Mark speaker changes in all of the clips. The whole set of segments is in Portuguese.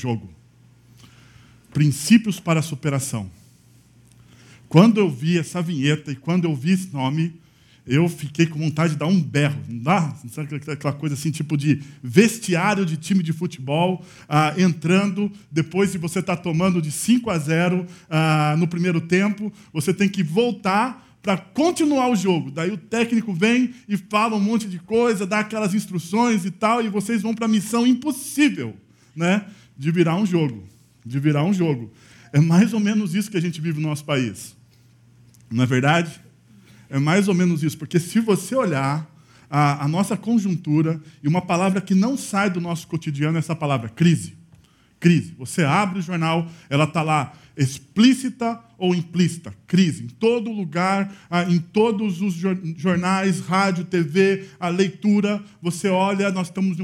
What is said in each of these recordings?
Speaker 1: jogo. Princípios para a superação. Quando eu vi essa vinheta e quando eu vi esse nome, eu fiquei com vontade de dar um berro. Não dá? Sabe aquela coisa assim, tipo de vestiário de time de futebol, ah, entrando, depois de você estar tá tomando de 5 a 0 ah, no primeiro tempo, você tem que voltar para continuar o jogo. Daí o técnico vem e fala um monte de coisa, dá aquelas instruções e tal, e vocês vão para a missão impossível, né? De virar um jogo. De virar um jogo. É mais ou menos isso que a gente vive no nosso país. Não é verdade? É mais ou menos isso, porque se você olhar a, a nossa conjuntura, e uma palavra que não sai do nosso cotidiano é essa palavra, crise. Crise. Você abre o jornal, ela está lá explícita ou implícita, crise. Em todo lugar, ah, em todos os jornais, rádio, TV, a leitura, você olha, nós estamos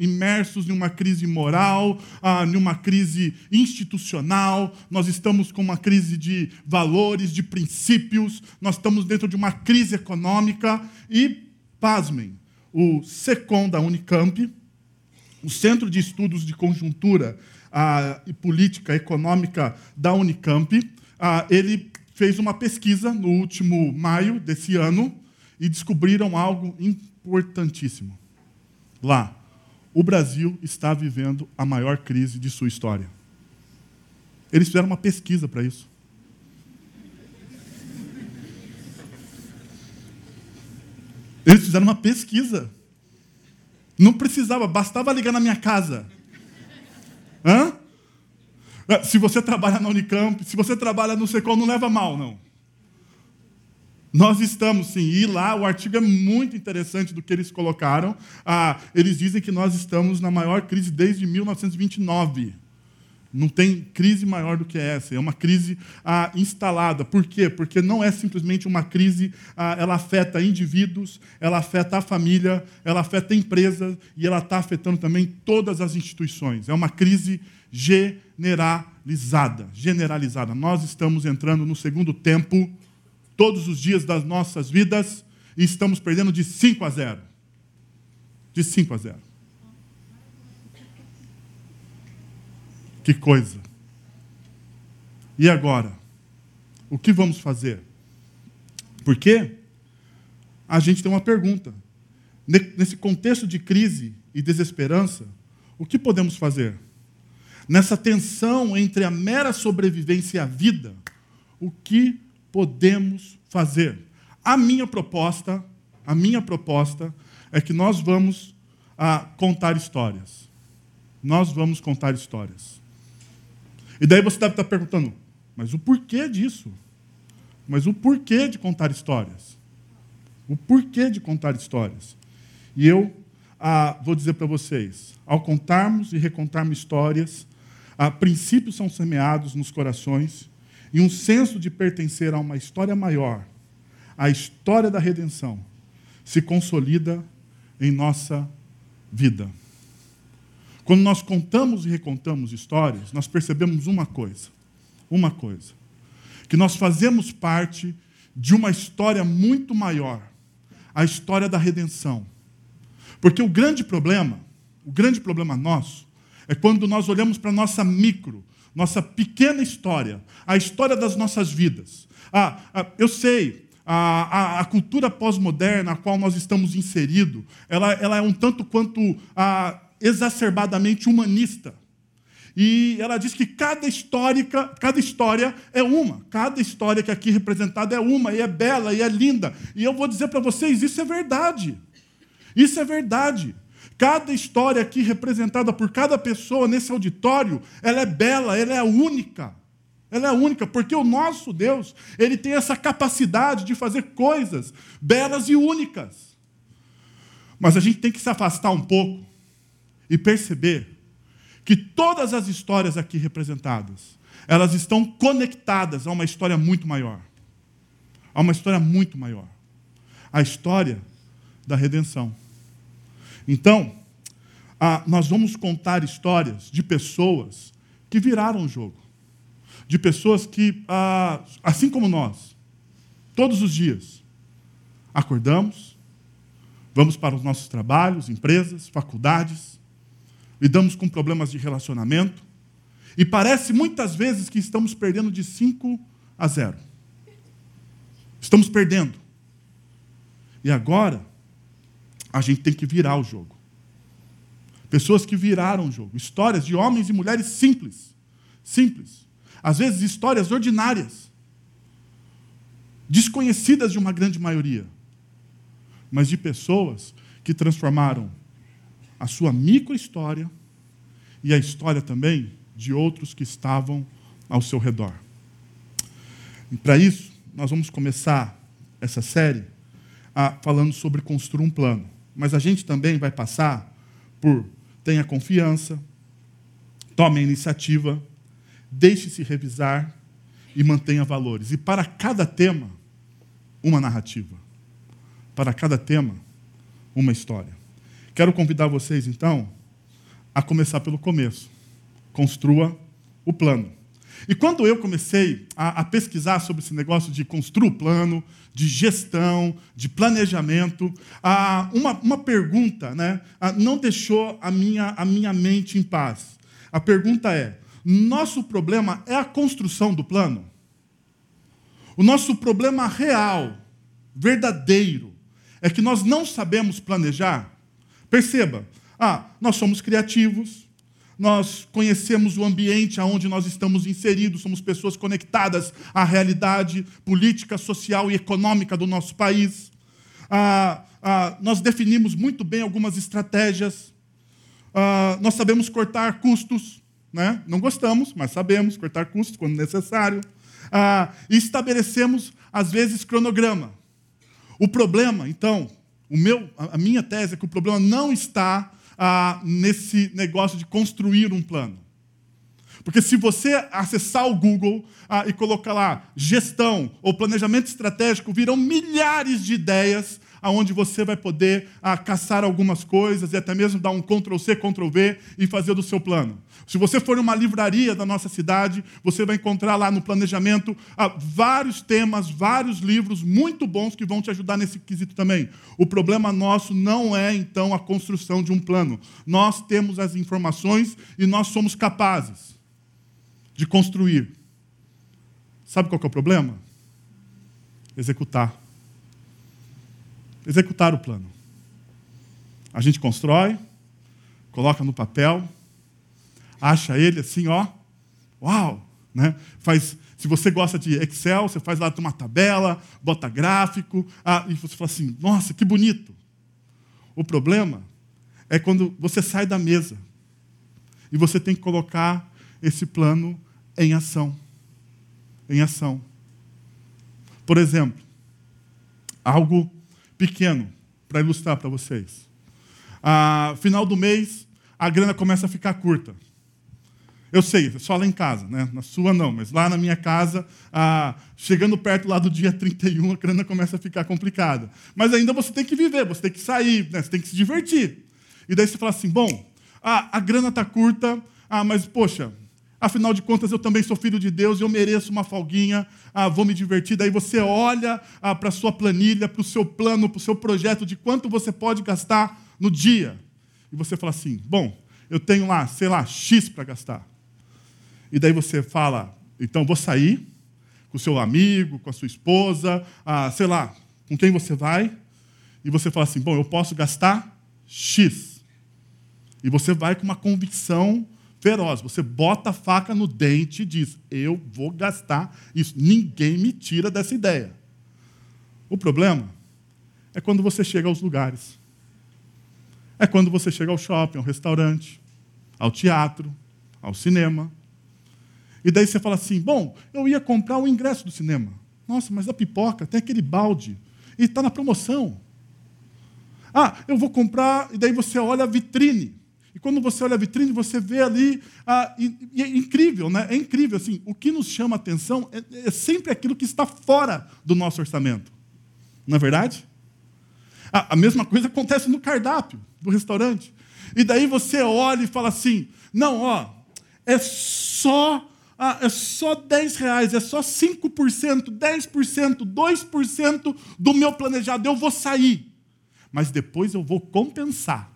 Speaker 1: imersos em uma crise moral, ah, em uma crise institucional, nós estamos com uma crise de valores, de princípios, nós estamos dentro de uma crise econômica e, pasmem, o SECOM da Unicamp, o Centro de Estudos de Conjuntura ah, e Política Econômica da Unicamp, ah, ele fez uma pesquisa no último maio desse ano e descobriram algo importantíssimo. Lá, o Brasil está vivendo a maior crise de sua história. Eles fizeram uma pesquisa para isso. Eles fizeram uma pesquisa. Não precisava, bastava ligar na minha casa. Hã? Se você trabalha na Unicamp, se você trabalha no Secom, não leva mal, não. Nós estamos, sim, e lá o artigo é muito interessante do que eles colocaram. Ah, eles dizem que nós estamos na maior crise desde 1929. Não tem crise maior do que essa. É uma crise ah, instalada. Por quê? Porque não é simplesmente uma crise, ah, ela afeta indivíduos, ela afeta a família, ela afeta a empresa e ela está afetando também todas as instituições. É uma crise generalizada. Generalizada. Nós estamos entrando no segundo tempo, todos os dias das nossas vidas, e estamos perdendo de 5 a 0. De 5 a 0. Que coisa. E agora? O que vamos fazer? Porque a gente tem uma pergunta. Nesse contexto de crise e desesperança, o que podemos fazer? Nessa tensão entre a mera sobrevivência e a vida, o que podemos fazer? A minha proposta, a minha proposta é que nós vamos a, ah, contar histórias. Nós vamos contar histórias. E daí você deve estar perguntando, mas o porquê disso? Mas o porquê de contar histórias? O porquê de contar histórias? E eu ah, vou dizer para vocês: ao contarmos e recontarmos histórias, ah, princípios são semeados nos corações e um senso de pertencer a uma história maior, a história da redenção, se consolida em nossa vida. Quando nós contamos e recontamos histórias, nós percebemos uma coisa: uma coisa. Que nós fazemos parte de uma história muito maior a história da redenção. Porque o grande problema, o grande problema nosso, é quando nós olhamos para a nossa micro, nossa pequena história, a história das nossas vidas. Ah, ah eu sei, a, a, a, cultura pós-moderna a qual nós estamos inseridos, ela, ela é um tanto quanto ah, exacerbadamente humanista. E ela diz que cada, histórica, cada história é uma, cada história que aqui representada é uma, e é bela, e é linda. E eu vou dizer para vocês: isso é verdade. Isso é verdade. Cada história aqui representada por cada pessoa nesse auditório, ela é bela, ela é única. Ela é única, porque o nosso Deus, ele tem essa capacidade de fazer coisas belas e únicas. Mas a gente tem que se afastar um pouco e perceber que todas as histórias aqui representadas, elas estão conectadas a uma história muito maior. A uma história muito maior. A história da redenção. Então, nós vamos contar histórias de pessoas que viraram o jogo. De pessoas que, assim como nós, todos os dias, acordamos, vamos para os nossos trabalhos, empresas, faculdades, lidamos com problemas de relacionamento, e parece muitas vezes que estamos perdendo de 5 a 0. Estamos perdendo. E agora, a gente tem que virar o jogo. Pessoas que viraram o jogo. Histórias de homens e mulheres simples. Simples. Às vezes, histórias ordinárias. Desconhecidas de uma grande maioria. Mas de pessoas que transformaram a sua micro-história e a história também de outros que estavam ao seu redor. E para isso, nós vamos começar essa série a, falando sobre construir um plano. Mas a gente também vai passar por tenha confiança, tome a iniciativa, deixe-se revisar e mantenha valores. E para cada tema, uma narrativa. Para cada tema, uma história. Quero convidar vocês, então, a começar pelo começo construa o plano. E quando eu comecei a, a, pesquisar sobre esse negócio de construir o plano, de gestão, de planejamento, a, uma, uma pergunta né, a, não deixou a minha, a minha mente em paz. A pergunta é: nosso problema é a construção do plano? O nosso problema real, verdadeiro, é que nós não sabemos planejar? Perceba, ah, nós somos criativos, nós conhecemos o ambiente onde nós estamos inseridos, somos pessoas conectadas à realidade política, social e econômica do nosso país. Ah, ah, nós definimos muito bem algumas estratégias. Ah, nós sabemos cortar custos, né? não gostamos, mas sabemos cortar custos quando necessário. Ah, e estabelecemos, às vezes, cronograma. O problema, então, o meu, a minha tese é que o problema não está ah, nesse negócio de construir um plano. Porque se você acessar o Google ah, e colocar lá gestão ou planejamento estratégico, virão milhares de ideias aonde você vai poder ah, caçar algumas coisas e até mesmo dar um Ctrl C, Ctrl V e fazer do seu plano. Se você for numa livraria da nossa cidade, você vai encontrar lá no planejamento ah, vários temas, vários livros muito bons que vão te ajudar nesse quesito também. O problema nosso não é, então, a construção de um plano. Nós temos as informações e nós somos capazes de construir. Sabe qual é o problema? Executar. Executar o plano. A gente constrói, coloca no papel, acha ele assim, ó, uau, né? Faz, se você gosta de Excel, você faz lá uma tabela, bota gráfico, ah, e você fala assim, nossa, que bonito. O problema é quando você sai da mesa e você tem que colocar esse plano em ação. Em ação. Por exemplo, algo pequeno para ilustrar para vocês. Ah, final do mês, a grana começa a ficar curta. Eu sei, só lá em casa, né? na sua não, mas lá na minha casa, ah, chegando perto lá do dia 31, a grana começa a ficar complicada. Mas ainda você tem que viver, você tem que sair, né? você tem que se divertir. E daí você fala assim: bom, ah, a grana está curta, ah, mas poxa, afinal de contas eu também sou filho de Deus e eu mereço uma folguinha, ah, vou me divertir. Daí você olha ah, para a sua planilha, para o seu plano, para o seu projeto de quanto você pode gastar no dia. E você fala assim: bom, eu tenho lá, sei lá, X para gastar. E daí você fala, então vou sair com o seu amigo, com a sua esposa, ah, sei lá, com quem você vai. E você fala assim: bom, eu posso gastar X. E você vai com uma convicção feroz. Você bota a faca no dente e diz: eu vou gastar isso. Ninguém me tira dessa ideia. O problema é quando você chega aos lugares. É quando você chega ao shopping, ao restaurante, ao teatro, ao cinema, e daí você fala assim: bom, eu ia comprar o ingresso do cinema. Nossa, mas a pipoca tem aquele balde. E está na promoção. Ah, eu vou comprar. E daí você olha a vitrine. E quando você olha a vitrine, você vê ali. Ah, e, e é incrível, né? É incrível. Assim, o que nos chama atenção é, é sempre aquilo que está fora do nosso orçamento. Não é verdade? Ah, a mesma coisa acontece no cardápio do restaurante. E daí você olha e fala assim: não, ó, é só ah, é só 10 reais, é só 5%, 10%, 2% do meu planejado, eu vou sair. Mas depois eu vou compensar.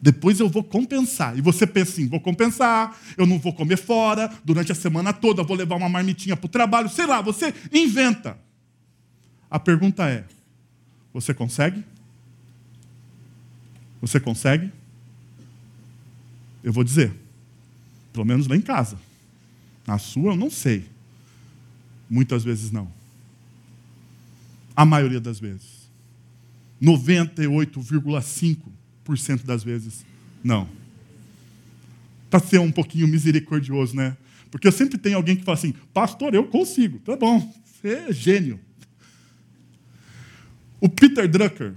Speaker 1: Depois eu vou compensar. E você pensa assim: vou compensar, eu não vou comer fora, durante a semana toda vou levar uma marmitinha para o trabalho, sei lá, você inventa. A pergunta é: você consegue? Você consegue? Eu vou dizer, pelo menos lá em casa. Na sua eu não sei. Muitas vezes não. A maioria das vezes. 98,5% das vezes não. Para ser um pouquinho misericordioso, né? Porque eu sempre tenho alguém que fala assim: Pastor, eu consigo. Tá bom, você é gênio. O Peter Drucker,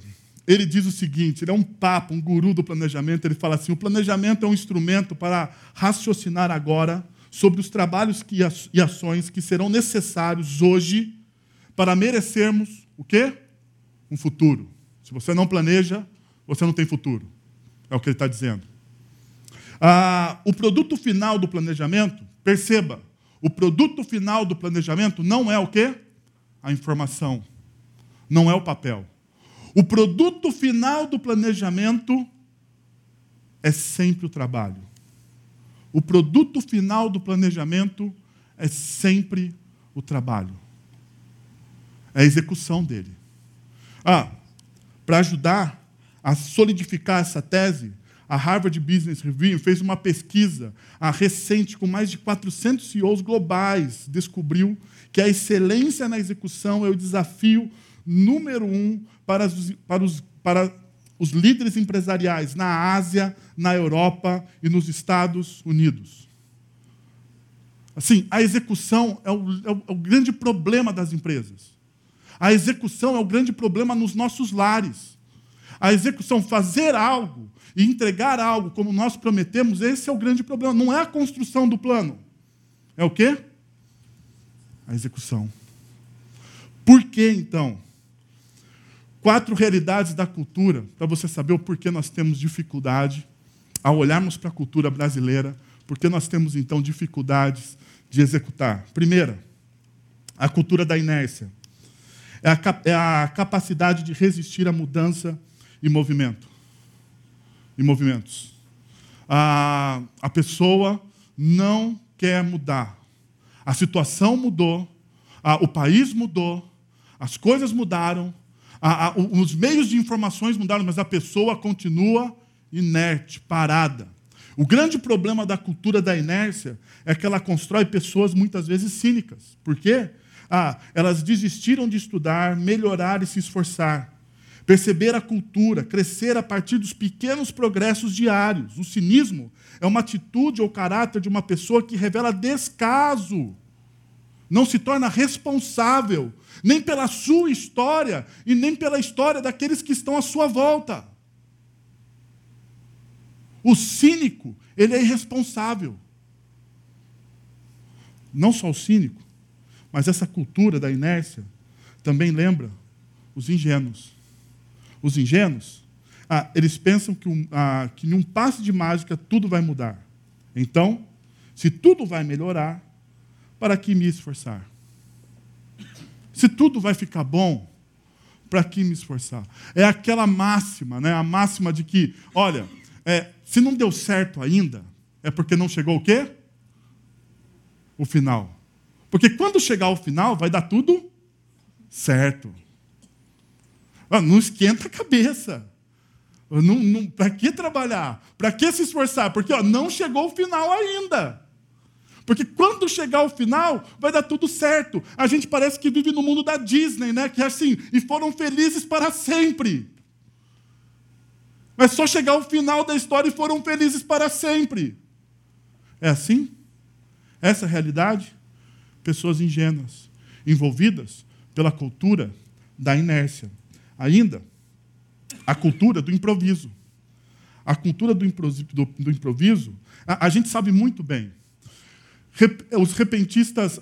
Speaker 1: ele diz o seguinte: ele é um papo, um guru do planejamento. Ele fala assim: o planejamento é um instrumento para raciocinar agora sobre os trabalhos e ações que serão necessários hoje para merecermos o quê? Um futuro. Se você não planeja, você não tem futuro. É o que ele está dizendo. Ah, o produto final do planejamento, perceba, o produto final do planejamento não é o quê? A informação. Não é o papel. O produto final do planejamento é sempre o trabalho. O produto final do planejamento é sempre o trabalho. É a execução dele. Ah, para ajudar a solidificar essa tese, a Harvard Business Review fez uma pesquisa recente com mais de 400 CEOs globais, descobriu que a excelência na execução é o desafio número um para os, para os, para os líderes empresariais na Ásia, na Europa e nos Estados Unidos. Assim, a execução é o, é o, é o grande problema das empresas. A execução é o grande problema nos nossos lares. A execução, fazer algo e entregar algo como nós prometemos, esse é o grande problema. Não é a construção do plano. É o quê? A execução. Por que então? Quatro realidades da cultura, para você saber o porquê nós temos dificuldade ao olharmos para a cultura brasileira, porque nós temos então dificuldades de executar. Primeira, a cultura da inércia. É a, é a capacidade de resistir à mudança e movimento. E movimentos. A, a pessoa não quer mudar. A situação mudou, a, o país mudou, as coisas mudaram, a, a, os meios de informações mudaram, mas a pessoa continua inerte, parada. O grande problema da cultura da inércia é que ela constrói pessoas muitas vezes cínicas. Por quê? Ah, elas desistiram de estudar, melhorar e se esforçar. Perceber a cultura, crescer a partir dos pequenos progressos diários. O cinismo é uma atitude ou caráter de uma pessoa que revela descaso. Não se torna responsável nem pela sua história e nem pela história daqueles que estão à sua volta. O cínico, ele é irresponsável. Não só o cínico, mas essa cultura da inércia também lembra os ingênuos. Os ingênuos, ah, eles pensam que, um, ah, que passe de mágica tudo vai mudar. Então, se tudo vai melhorar, para que me esforçar? Se tudo vai ficar bom, para que me esforçar? É aquela máxima, né? a máxima de que, olha, é, se não deu certo ainda, é porque não chegou o quê? O final. Porque quando chegar o final, vai dar tudo certo. Ah, não esquenta a cabeça. Para que trabalhar? Para que se esforçar? Porque ó, não chegou o final ainda. Porque quando chegar o final, vai dar tudo certo. A gente parece que vive no mundo da Disney, né? Que é assim, e foram felizes para sempre. Mas só chegar o final da história e foram felizes para sempre. É assim? Essa é a realidade? Pessoas ingênuas, envolvidas pela cultura da inércia. Ainda, a cultura do improviso. A cultura do improviso, a, a gente sabe muito bem os repentistas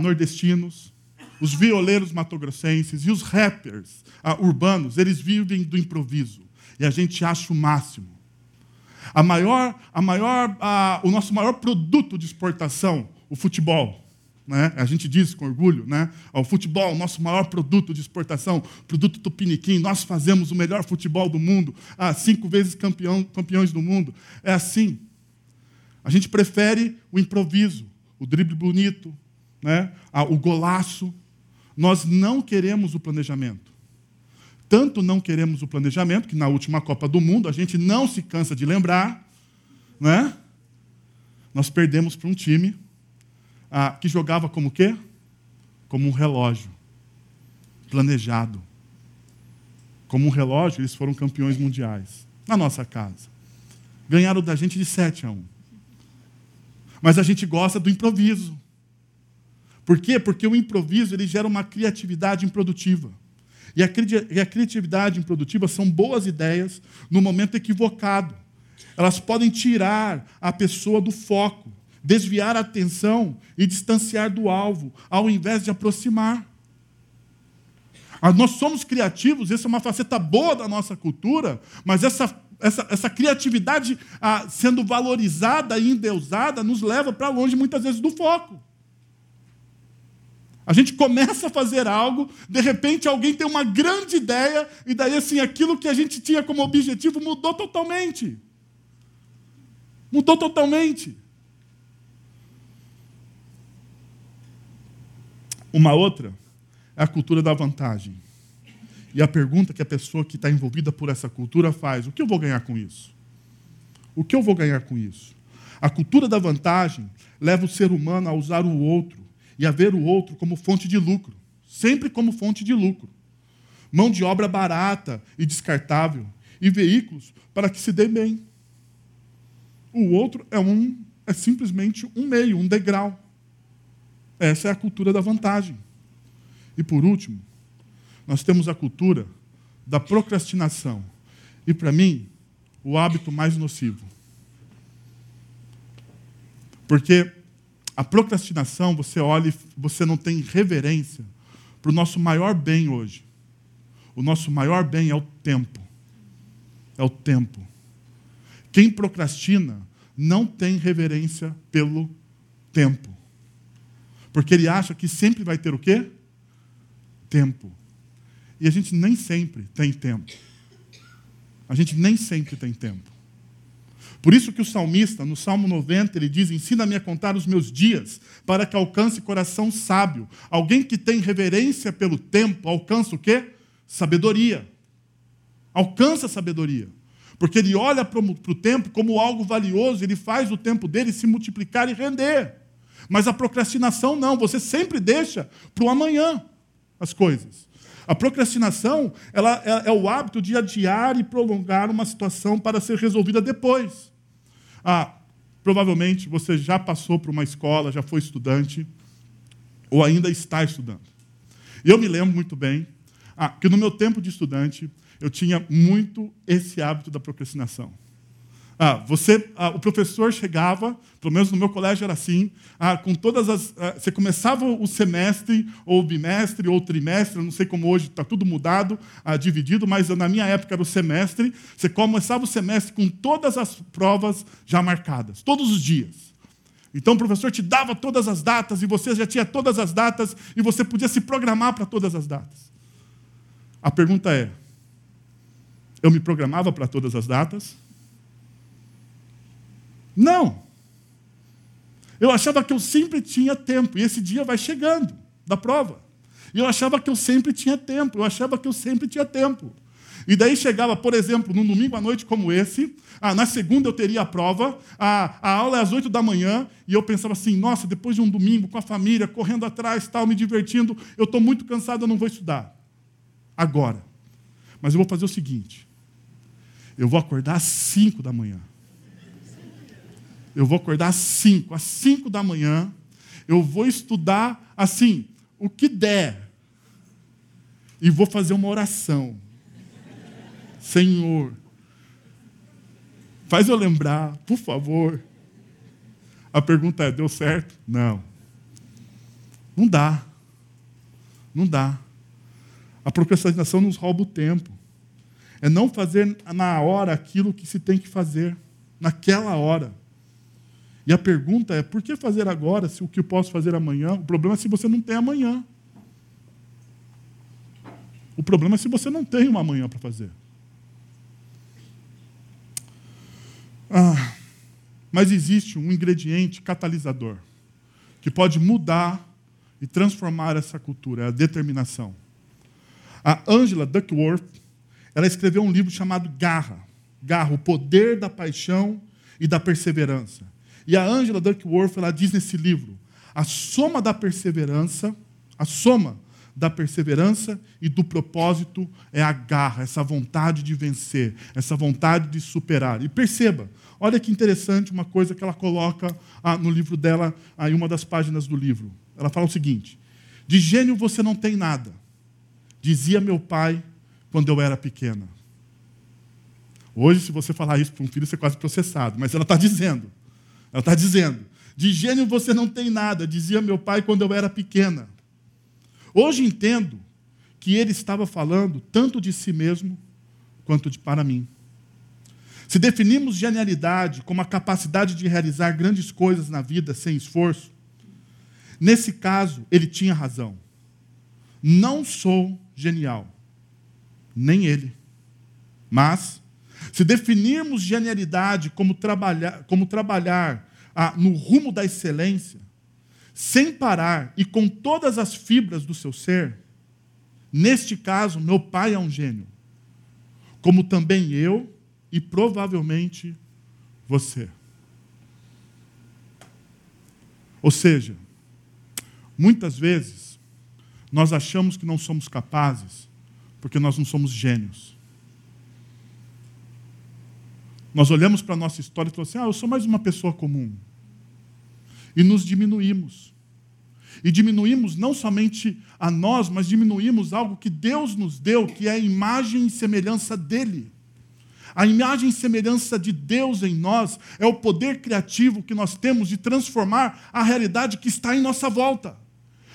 Speaker 1: nordestinos, os violeiros matogrossenses e os rappers urbanos, eles vivem do improviso. E a gente acha o máximo. A maior, a maior, o nosso maior produto de exportação, o futebol. Né? A gente diz com orgulho, né? O futebol, nosso maior produto de exportação, produto tupiniquim, nós fazemos o melhor futebol do mundo, ah, cinco vezes campeão, campeões do mundo. É assim. A gente prefere o improviso, o drible bonito, né? O golaço. Nós não queremos o planejamento. Tanto não queremos o planejamento, que na última Copa do Mundo a gente não se cansa de lembrar, né? Nós perdemos para um time ah, que jogava como quê? Como um relógio, planejado. Como um relógio, eles foram campeões mundiais, na nossa casa. Ganharam da gente de 7 a 1. Mas a gente gosta do improviso. Por quê? Porque o improviso ele gera uma criatividade improdutiva. E a, e a criatividade improdutiva são boas ideias no momento equivocado. Elas podem tirar a pessoa do foco desviar a atenção e distanciar do alvo, ao invés de aproximar. Ah, nós somos criativos, essa é uma faceta boa da nossa cultura, mas essa, essa, essa criatividade ah, sendo valorizada e endeusada nos leva para longe muitas vezes do foco. A gente começa a fazer algo, de repente alguém tem uma grande ideia, e daí assim, aquilo que a gente tinha como objetivo mudou totalmente. Mudou totalmente. Uma outra é a cultura da vantagem. E a pergunta que a pessoa que está envolvida por essa cultura faz: o que eu vou ganhar com isso? O que eu vou ganhar com isso? A cultura da vantagem leva o ser humano a usar o outro e a ver o outro como fonte de lucro, sempre como fonte de lucro. Mão de obra barata e descartável e veículos para que se dê bem. O outro é um é simplesmente um meio, um degrau. Essa é a cultura da vantagem. E por último, nós temos a cultura da procrastinação. E para mim, o hábito mais nocivo. Porque a procrastinação, você olha e você não tem reverência para o nosso maior bem hoje. O nosso maior bem é o tempo. É o tempo. Quem procrastina não tem reverência pelo tempo. Porque ele acha que sempre vai ter o quê? Tempo. E a gente nem sempre tem tempo. A gente nem sempre tem tempo. Por isso que o salmista, no Salmo 90, ele diz: Ensina-me a contar os meus dias, para que alcance coração sábio. Alguém que tem reverência pelo tempo, alcança o quê? Sabedoria. Alcança sabedoria. Porque ele olha para o tempo como algo valioso, ele faz o tempo dele se multiplicar e render. Mas a procrastinação não, você sempre deixa para o amanhã as coisas. A procrastinação ela é, é, o hábito de adiar e prolongar uma situação para ser resolvida depois. Ah, provavelmente você já passou por uma escola, já foi estudante, ou ainda está estudando. Eu me lembro muito bem ah, que no meu tempo de estudante eu tinha muito esse hábito da procrastinação. Ah, você, ah, o professor chegava, pelo menos no meu colégio era assim, ah, com todas as. Ah, você começava o semestre, ou bimestre, ou trimestre, não sei como hoje está tudo mudado, ah, dividido, mas na minha época era o semestre. Você começava o semestre com todas as provas já marcadas, todos os dias. Então o professor te dava todas as datas, e você já tinha todas as datas, e você podia se programar para todas as datas. A pergunta é: eu me programava para todas as datas? Não. Eu achava que eu sempre tinha tempo, e esse dia vai chegando da prova. E eu achava que eu sempre tinha tempo, eu achava que eu sempre tinha tempo. E daí chegava, por exemplo, num domingo à noite como esse, ah, na segunda eu teria a prova, a, a aula é às oito da manhã, e eu pensava assim, nossa, depois de um domingo com a família, correndo atrás, tal, me divertindo, eu estou muito cansado, eu não vou estudar. Agora. Mas eu vou fazer o seguinte, eu vou acordar às cinco da manhã. Eu vou acordar às 5, às 5 da manhã. Eu vou estudar assim, o que der. E vou fazer uma oração. Senhor, faz eu lembrar, por favor. A pergunta é: deu certo? Não. Não dá. Não dá. A procrastinação nos rouba o tempo. É não fazer na hora aquilo que se tem que fazer, naquela hora. E a pergunta é: por que fazer agora se o que eu posso fazer amanhã? O problema é se você não tem amanhã. O problema é se você não tem uma amanhã para fazer. Ah, mas existe um ingrediente catalisador que pode mudar e transformar essa cultura, é a determinação. A Angela Duckworth, ela escreveu um livro chamado Garra. Garra, o poder da paixão e da perseverança. E a Angela Duckworth, ela diz nesse livro, a soma da perseverança, a soma da perseverança e do propósito é a garra, essa vontade de vencer, essa vontade de superar. E perceba, olha que interessante uma coisa que ela coloca ah, no livro dela, ah, em uma das páginas do livro. Ela fala o seguinte: De gênio você não tem nada, dizia meu pai quando eu era pequena. Hoje, se você falar isso para um filho, você é quase processado, mas ela está dizendo. Ela está dizendo: De gênio você não tem nada, dizia meu pai quando eu era pequena. Hoje entendo que ele estava falando tanto de si mesmo quanto de para mim. Se definimos genialidade como a capacidade de realizar grandes coisas na vida sem esforço, nesse caso ele tinha razão. Não sou genial, nem ele. Mas, se definirmos genialidade como trabalhar, como trabalhar ah, no rumo da excelência, sem parar e com todas as fibras do seu ser, neste caso, meu pai é um gênio, como também eu e provavelmente você. Ou seja, muitas vezes nós achamos que não somos capazes porque nós não somos gênios. Nós olhamos para a nossa história e falamos assim: ah, eu sou mais uma pessoa comum e nos diminuímos. E diminuímos não somente a nós, mas diminuímos algo que Deus nos deu, que é a imagem e semelhança dele. A imagem e semelhança de Deus em nós é o poder criativo que nós temos de transformar a realidade que está em nossa volta.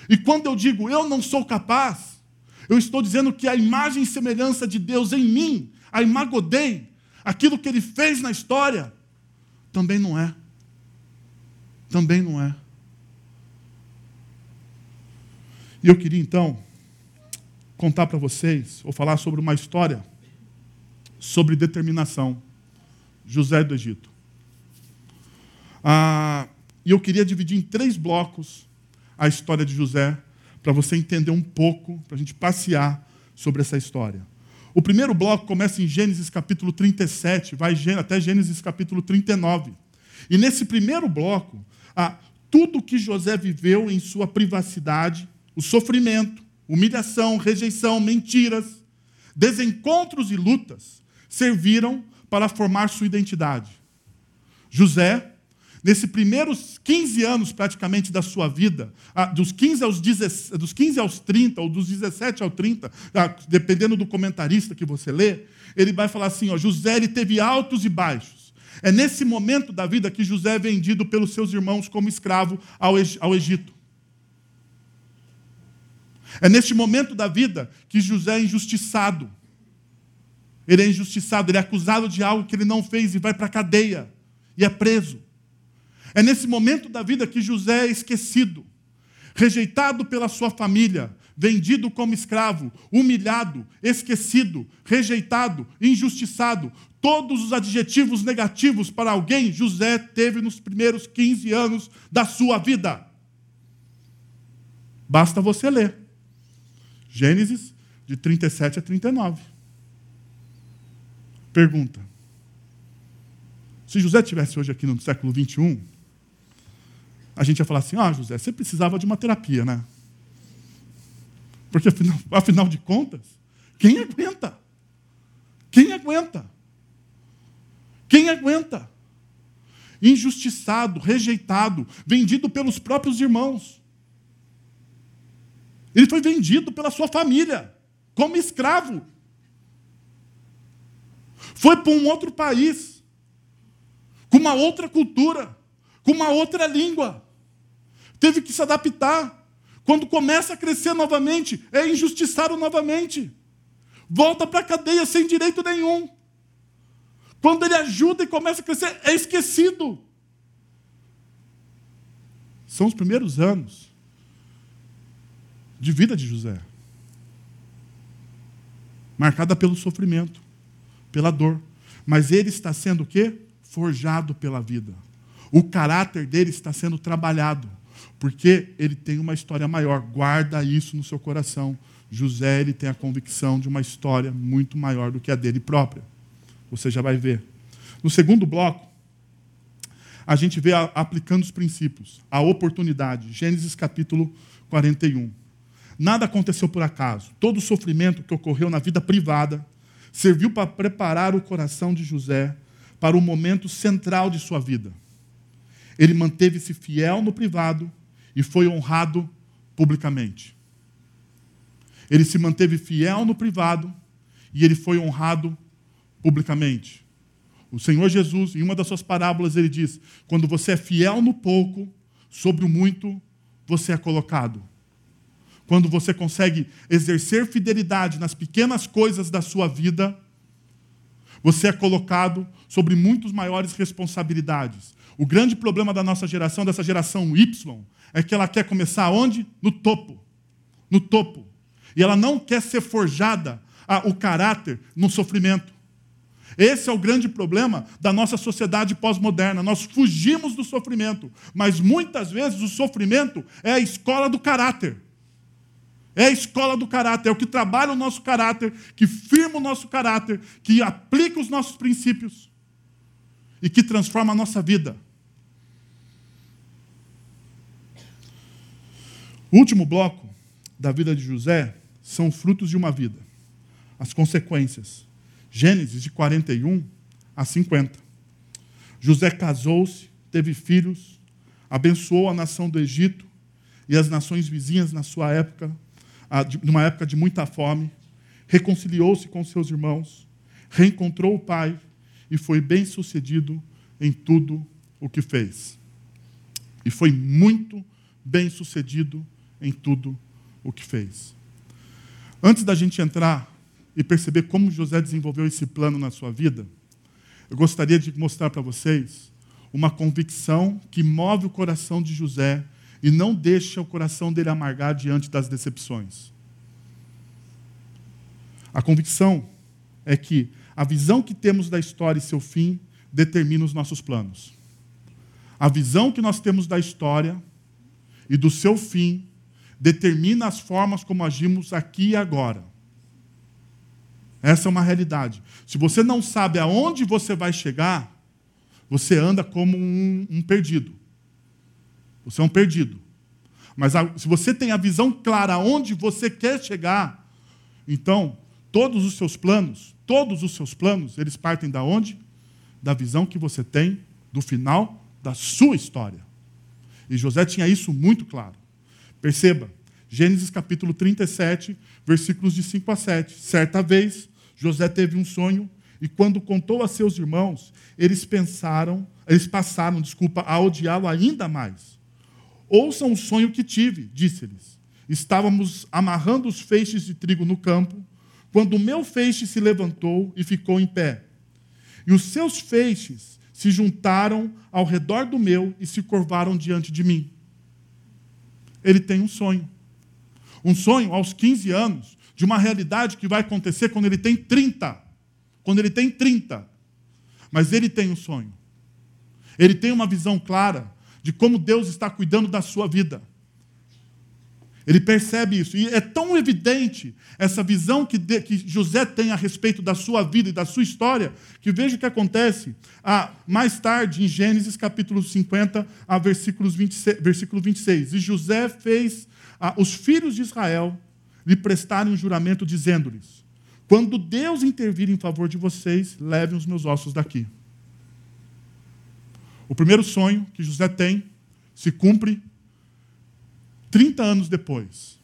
Speaker 1: E quando eu digo eu não sou capaz, eu estou dizendo que a imagem e semelhança de Deus em mim, a imagodei, aquilo que ele fez na história, também não é também não é. E eu queria então contar para vocês, ou falar sobre uma história sobre determinação. José do Egito. Ah, e eu queria dividir em três blocos a história de José, para você entender um pouco, para a gente passear sobre essa história. O primeiro bloco começa em Gênesis capítulo 37, vai até Gênesis capítulo 39. E nesse primeiro bloco, tudo que José viveu em sua privacidade, o sofrimento, humilhação, rejeição, mentiras, desencontros e lutas, serviram para formar sua identidade. José, nesses primeiros 15 anos praticamente da sua vida, dos 15 aos, 10, dos 15 aos 30, ou dos 17 aos 30, dependendo do comentarista que você lê, ele vai falar assim: ó, José ele teve altos e baixos. É nesse momento da vida que José é vendido pelos seus irmãos como escravo ao Egito. É neste momento da vida que José é injustiçado. Ele é injustiçado, ele é acusado de algo que ele não fez e vai para a cadeia e é preso. É nesse momento da vida que José é esquecido, rejeitado pela sua família, vendido como escravo, humilhado, esquecido, rejeitado, injustiçado, todos os adjetivos negativos para alguém José teve nos primeiros 15 anos da sua vida. Basta você ler. Gênesis, de 37 a 39. Pergunta: se José tivesse hoje aqui no século 21, a gente ia falar assim: ah, José, você precisava de uma terapia, né? Porque afinal, afinal de contas, quem aguenta? Quem aguenta? Quem aguenta? Injustiçado, rejeitado, vendido pelos próprios irmãos. Ele foi vendido pela sua família, como escravo. Foi para um outro país, com uma outra cultura, com uma outra língua. Teve que se adaptar. Quando começa a crescer novamente, é injustiçado novamente. Volta para a cadeia sem direito nenhum. Quando ele ajuda e começa a crescer, é esquecido. são os primeiros anos de vida de José marcada pelo sofrimento, pela dor. Mas ele está sendo o quê? Forjado pela vida. O caráter dele está sendo trabalhado, porque ele tem uma história maior. Guarda isso no seu coração. José ele tem a convicção de uma história muito maior do que a dele própria. Você já vai ver. No segundo bloco, a gente vê aplicando os princípios, a oportunidade. Gênesis capítulo 41. Nada aconteceu por acaso. Todo o sofrimento que ocorreu na vida privada serviu para preparar o coração de José para o momento central de sua vida. Ele manteve-se fiel no privado e foi honrado publicamente. Ele se manteve fiel no privado e ele foi honrado publicamente. O Senhor Jesus, em uma das suas parábolas, ele diz: quando você é fiel no pouco, sobre o muito você é colocado quando você consegue exercer fidelidade nas pequenas coisas da sua vida, você é colocado sobre muitas maiores responsabilidades. O grande problema da nossa geração, dessa geração Y, é que ela quer começar onde? No topo. No topo. E ela não quer ser forjada o caráter no sofrimento. Esse é o grande problema da nossa sociedade pós-moderna. Nós fugimos do sofrimento, mas muitas vezes o sofrimento é a escola do caráter. É a escola do caráter, é o que trabalha o nosso caráter, que firma o nosso caráter, que aplica os nossos princípios e que transforma a nossa vida. O último bloco da vida de José são frutos de uma vida, as consequências. Gênesis de 41 a 50. José casou-se, teve filhos, abençoou a nação do Egito e as nações vizinhas na sua época numa época de muita fome, reconciliou-se com seus irmãos, reencontrou o pai e foi bem sucedido em tudo o que fez. E foi muito bem sucedido em tudo o que fez. Antes da gente entrar e perceber como José desenvolveu esse plano na sua vida, eu gostaria de mostrar para vocês uma convicção que move o coração de José e não deixa o coração dele amargar diante das decepções. A convicção é que a visão que temos da história e seu fim determina os nossos planos. A visão que nós temos da história e do seu fim determina as formas como agimos aqui e agora. Essa é uma realidade. Se você não sabe aonde você vai chegar, você anda como um, um perdido. Você é um perdido. Mas a, se você tem a visão clara aonde você quer chegar, então todos os seus planos, todos os seus planos, eles partem da onde? Da visão que você tem do final da sua história. E José tinha isso muito claro. Perceba, Gênesis capítulo 37, versículos de 5 a 7. Certa vez, José teve um sonho e quando contou a seus irmãos, eles pensaram, eles passaram, desculpa, a odiá-lo ainda mais. Ouçam o sonho que tive, disse-lhes. Estávamos amarrando os feixes de trigo no campo, quando o meu feixe se levantou e ficou em pé. E os seus feixes se juntaram ao redor do meu e se curvaram diante de mim. Ele tem um sonho. Um sonho aos 15 anos, de uma realidade que vai acontecer quando ele tem 30. Quando ele tem 30. Mas ele tem um sonho. Ele tem uma visão clara de como Deus está cuidando da sua vida. Ele percebe isso. E é tão evidente essa visão que, de, que José tem a respeito da sua vida e da sua história, que veja o que acontece ah, mais tarde, em Gênesis capítulo 50, a versículos 26, versículo 26. E José fez ah, os filhos de Israel lhe prestarem um juramento, dizendo-lhes: Quando Deus intervir em favor de vocês, levem os meus ossos daqui. O primeiro sonho que José tem se cumpre 30 anos depois.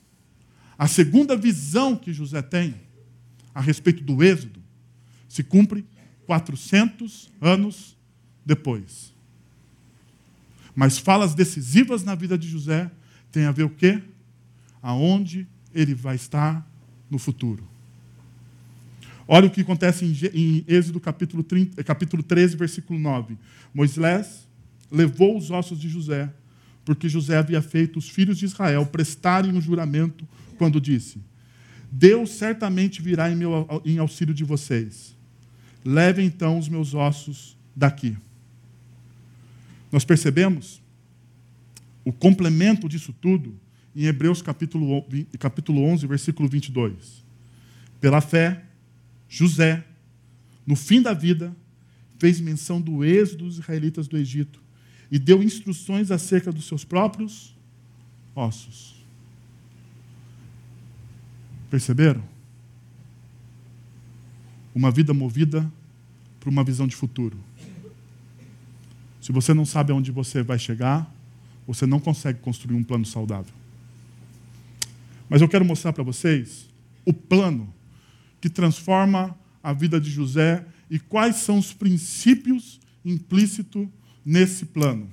Speaker 1: A segunda visão que José tem a respeito do Êxodo se cumpre 400 anos depois. Mas falas decisivas na vida de José têm a ver o quê? Aonde ele vai estar no futuro. Olha o que acontece em, Êxodo capítulo, 30, capítulo 13, versículo 9. Moisés levou os ossos de José, porque José havia feito os filhos de Israel prestarem um juramento quando disse: Deus certamente virá em, meu, em auxílio de vocês. Levem então os meus ossos daqui. Nós percebemos o complemento disso tudo em Hebreus capítulo, capítulo 11, versículo 22. Pela fé, José, no fim da vida, fez menção do êxodo dos israelitas do Egito e deu instruções acerca dos seus próprios ossos. Perceberam? Uma vida movida por uma visão de futuro. Se você não sabe aonde você vai chegar, você não consegue construir um plano saudável. Mas eu quero mostrar para vocês o plano que transforma a vida de José e quais são os princípios implícitos nesse plano.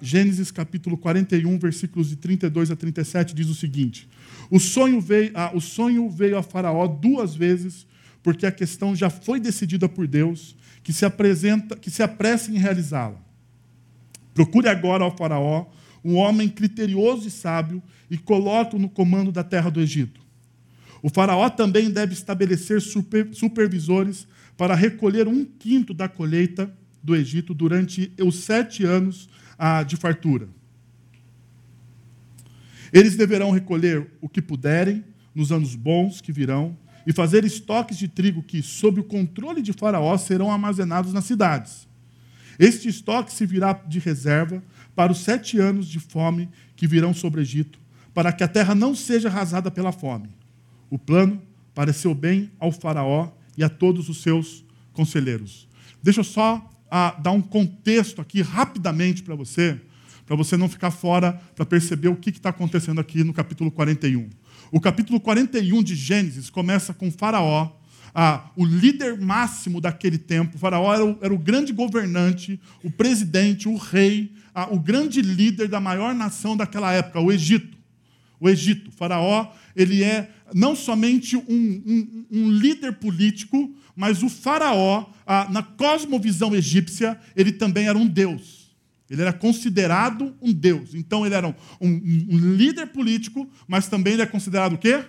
Speaker 1: Gênesis capítulo 41, versículos de 32 a 37 diz o seguinte: o sonho, veio, ah, o sonho veio a Faraó duas vezes, porque a questão já foi decidida por Deus, que se apresenta, que se apresse em realizá-la. Procure agora ao Faraó um homem criterioso e sábio e coloque-o no comando da terra do Egito. O Faraó também deve estabelecer super, supervisores para recolher um quinto da colheita do Egito durante os sete anos ah, de fartura. Eles deverão recolher o que puderem nos anos bons que virão e fazer estoques de trigo que, sob o controle de Faraó, serão armazenados nas cidades. Este estoque servirá de reserva para os sete anos de fome que virão sobre o Egito, para que a terra não seja arrasada pela fome. O plano pareceu bem ao Faraó e a todos os seus conselheiros. Deixa eu só ah, dar um contexto aqui rapidamente para você, para você não ficar fora, para perceber o que está acontecendo aqui no capítulo 41. O capítulo 41 de Gênesis começa com Faraó o líder máximo daquele tempo. O faraó era o, era o grande governante, o presidente, o rei, o grande líder da maior nação daquela época, o Egito. O Egito. O faraó, ele é não somente um, um, um líder político, mas o faraó, ah, na cosmovisão egípcia, ele também era um deus. Ele era considerado um deus. Então ele era um, um, um líder político, mas também ele é considerado o quê?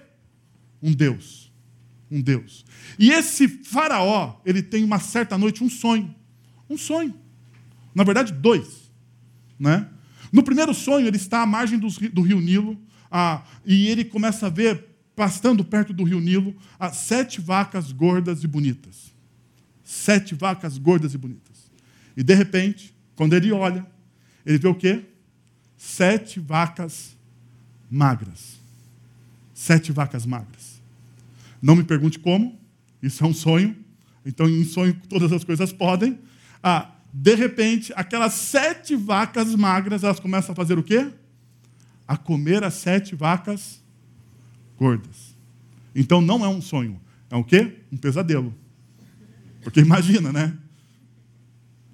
Speaker 1: Um deus um Deus. E esse faraó, ele tem uma certa noite um sonho. Um sonho. Na verdade, dois. Né? No primeiro sonho, ele está à margem do, do rio Nilo, ah, e ele começa a ver, pastando perto do rio Nilo, sete vacas gordas e bonitas. Sete vacas gordas e bonitas. E de repente, quando ele olha, ele vê o quê? Sete vacas magras. Sete vacas magras. Não me pergunte como, isso é um sonho. Então, em sonho, todas as coisas podem. Ah, de repente, aquelas sete vacas magras, elas começam a fazer o quê? A comer as sete vacas gordas. Então, não é um sonho. É o quê? Um pesadelo. Porque imagina, né?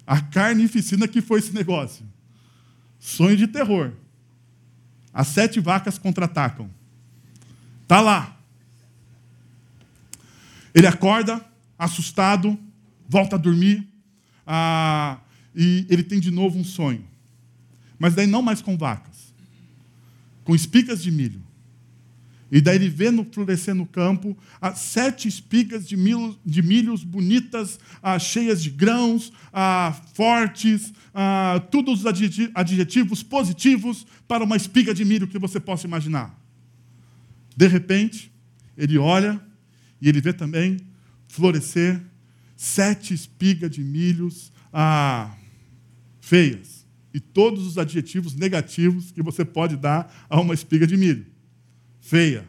Speaker 1: A carnificina que foi esse negócio. Sonho de terror. As sete vacas contra-atacam. Tá lá. Ele acorda, assustado, volta a dormir, ah, e ele tem de novo um sonho. Mas daí não mais com vacas, com espigas de milho. E daí ele vê no florescer no campo sete espigas de, milho, de milhos bonitas, ah, cheias de grãos, ah, fortes, ah, todos os adjetivos positivos para uma espiga de milho que você possa imaginar. De repente, ele olha e ele vê também florescer sete espigas de milhos ah, feias. E todos os adjetivos negativos que você pode dar a uma espiga de milho. Feia.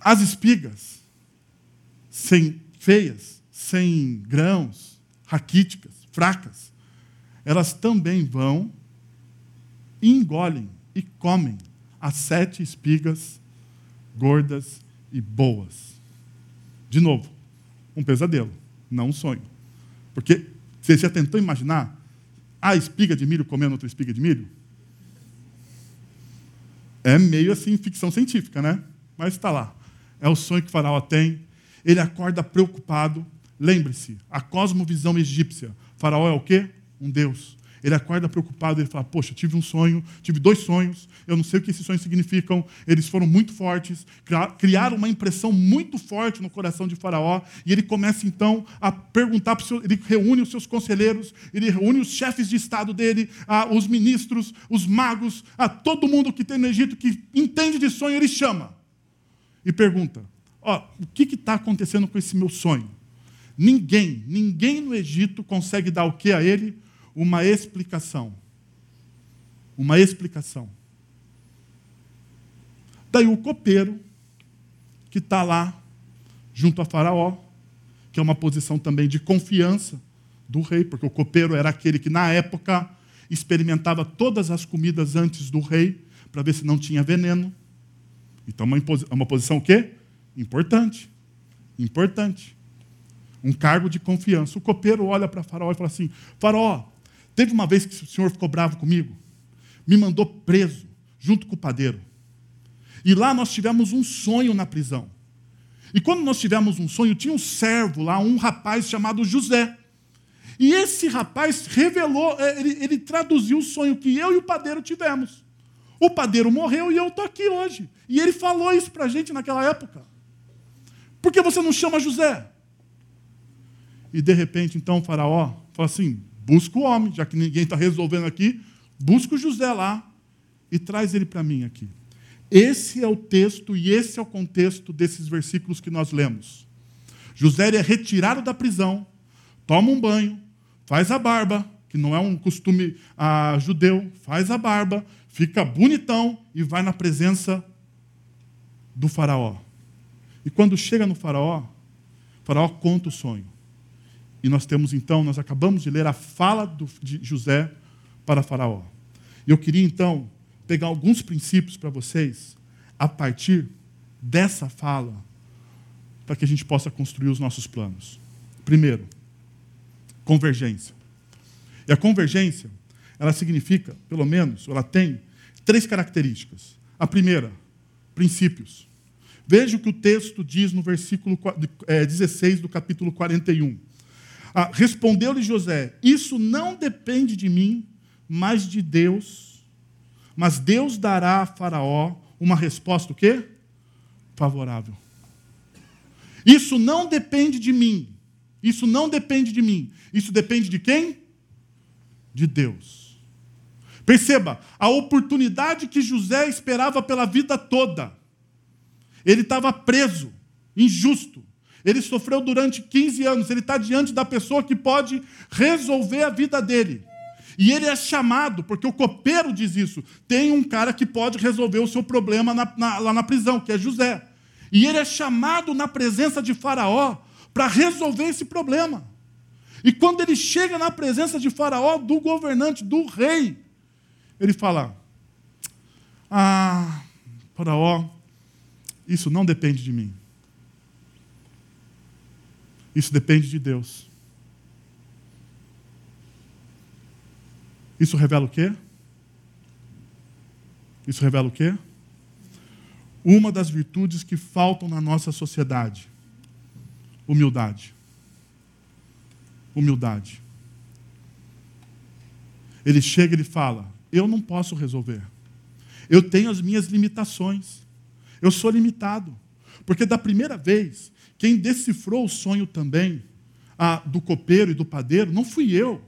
Speaker 1: As espigas, sem feias, sem grãos, raquíticas, fracas, elas também vão e engolem e comem as sete espigas gordas e boas. De novo, um pesadelo, não um sonho. Porque você já tentou imaginar a espiga de milho comendo outra espiga de milho? É meio assim ficção científica, né? Mas está lá. É o sonho que faraó tem. Ele acorda preocupado. Lembre-se, a cosmovisão egípcia. Faraó é o quê? Um deus. Ele acorda preocupado, ele fala: Poxa, tive um sonho, tive dois sonhos, eu não sei o que esses sonhos significam, eles foram muito fortes, criaram uma impressão muito forte no coração de Faraó, e ele começa então a perguntar para ele reúne os seus conselheiros, ele reúne os chefes de estado dele, os ministros, os magos, a todo mundo que tem no Egito que entende de sonho, ele chama e pergunta: Ó, o que está acontecendo com esse meu sonho? Ninguém, ninguém no Egito consegue dar o que a ele? Uma explicação. Uma explicação. Daí o copeiro, que está lá, junto a Faraó, que é uma posição também de confiança do rei, porque o copeiro era aquele que, na época, experimentava todas as comidas antes do rei, para ver se não tinha veneno. Então, é uma posição o quê? Importante. Importante. Um cargo de confiança. O copeiro olha para Faraó e fala assim: Faraó, Teve uma vez que o senhor ficou bravo comigo, me mandou preso, junto com o padeiro. E lá nós tivemos um sonho na prisão. E quando nós tivemos um sonho, tinha um servo lá, um rapaz chamado José. E esse rapaz revelou, é, ele, ele traduziu o sonho que eu e o padeiro tivemos. O padeiro morreu e eu estou aqui hoje. E ele falou isso para a gente naquela época. Por que você não chama José? E de repente, então, o faraó fala assim: Busca o homem, já que ninguém está resolvendo aqui, busca o José lá e traz ele para mim aqui. Esse é o texto e esse é o contexto desses versículos que nós lemos. José é retirado da prisão, toma um banho, faz a barba, que não é um costume ah, judeu, faz a barba, fica bonitão e vai na presença do faraó. E quando chega no faraó, o faraó conta o sonho. E nós temos então, nós acabamos de ler a fala do, de José para Faraó. E eu queria então pegar alguns princípios para vocês a partir dessa fala, para que a gente possa construir os nossos planos. Primeiro, convergência. E a convergência, ela significa, pelo menos, ela tem três características. A primeira, princípios. Veja o que o texto diz no versículo 16 do capítulo 41. Ah, Respondeu-lhe José: Isso não depende de mim, mas de Deus. Mas Deus dará a Faraó uma resposta o quê? Favorável. Isso não depende de mim. Isso não depende de mim. Isso depende de quem? De Deus. Perceba, a oportunidade que José esperava pela vida toda. Ele estava preso, injusto. Ele sofreu durante 15 anos. Ele está diante da pessoa que pode resolver a vida dele. E ele é chamado, porque o copeiro diz isso. Tem um cara que pode resolver o seu problema na, na, lá na prisão, que é José. E ele é chamado na presença de Faraó para resolver esse problema. E quando ele chega na presença de Faraó, do governante, do rei, ele fala: Ah, Faraó, isso não depende de mim. Isso depende de Deus. Isso revela o quê? Isso revela o quê? Uma das virtudes que faltam na nossa sociedade: humildade. Humildade. Ele chega e ele fala: Eu não posso resolver. Eu tenho as minhas limitações. Eu sou limitado. Porque da primeira vez quem decifrou o sonho também a, do copeiro e do padeiro não fui eu.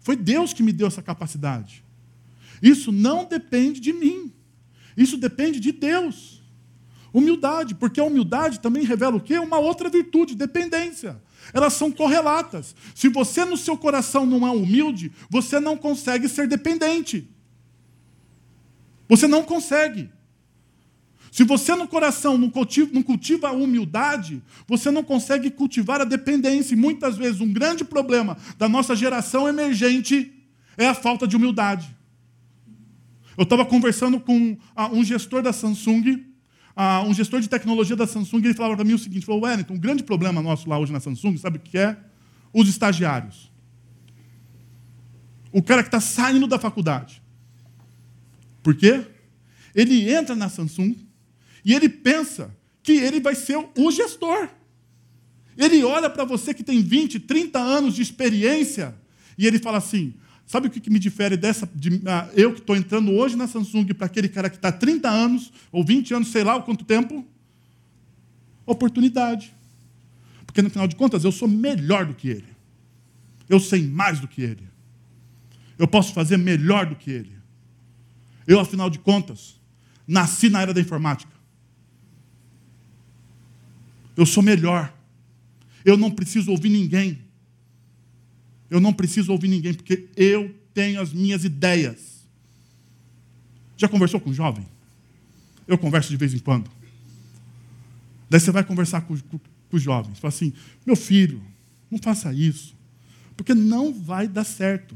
Speaker 1: Foi Deus que me deu essa capacidade. Isso não depende de mim. Isso depende de Deus. Humildade, porque a humildade também revela o quê? Uma outra virtude, dependência. Elas são correlatas. Se você no seu coração não é humilde, você não consegue ser dependente. Você não consegue. Se você no coração não cultiva, não cultiva a humildade, você não consegue cultivar a dependência. E muitas vezes um grande problema da nossa geração emergente é a falta de humildade. Eu estava conversando com ah, um gestor da Samsung, ah, um gestor de tecnologia da Samsung, e ele falava para mim o seguinte: falou, Wellington, um grande problema nosso lá hoje na Samsung, sabe o que é? Os estagiários. O cara que está saindo da faculdade. Por quê? Ele entra na Samsung, e ele pensa que ele vai ser o gestor. Ele olha para você que tem 20, 30 anos de experiência e ele fala assim: Sabe o que, me difere dessa. De, ah, eu que estou entrando hoje na Samsung para aquele cara que está 30 anos, ou 20 anos, sei lá quanto tempo? Oportunidade. Porque no final de contas eu sou melhor do que ele. Eu sei mais do que ele. Eu posso fazer melhor do que ele. Eu, afinal de contas, nasci na era da informática. Eu sou melhor. Eu não preciso ouvir ninguém. Eu não preciso ouvir ninguém, porque eu tenho as minhas ideias. Já conversou com um jovem? Eu converso de vez em quando. Daí você vai conversar com, com, com os jovens. Fala assim: meu filho, não faça isso, porque não vai dar certo.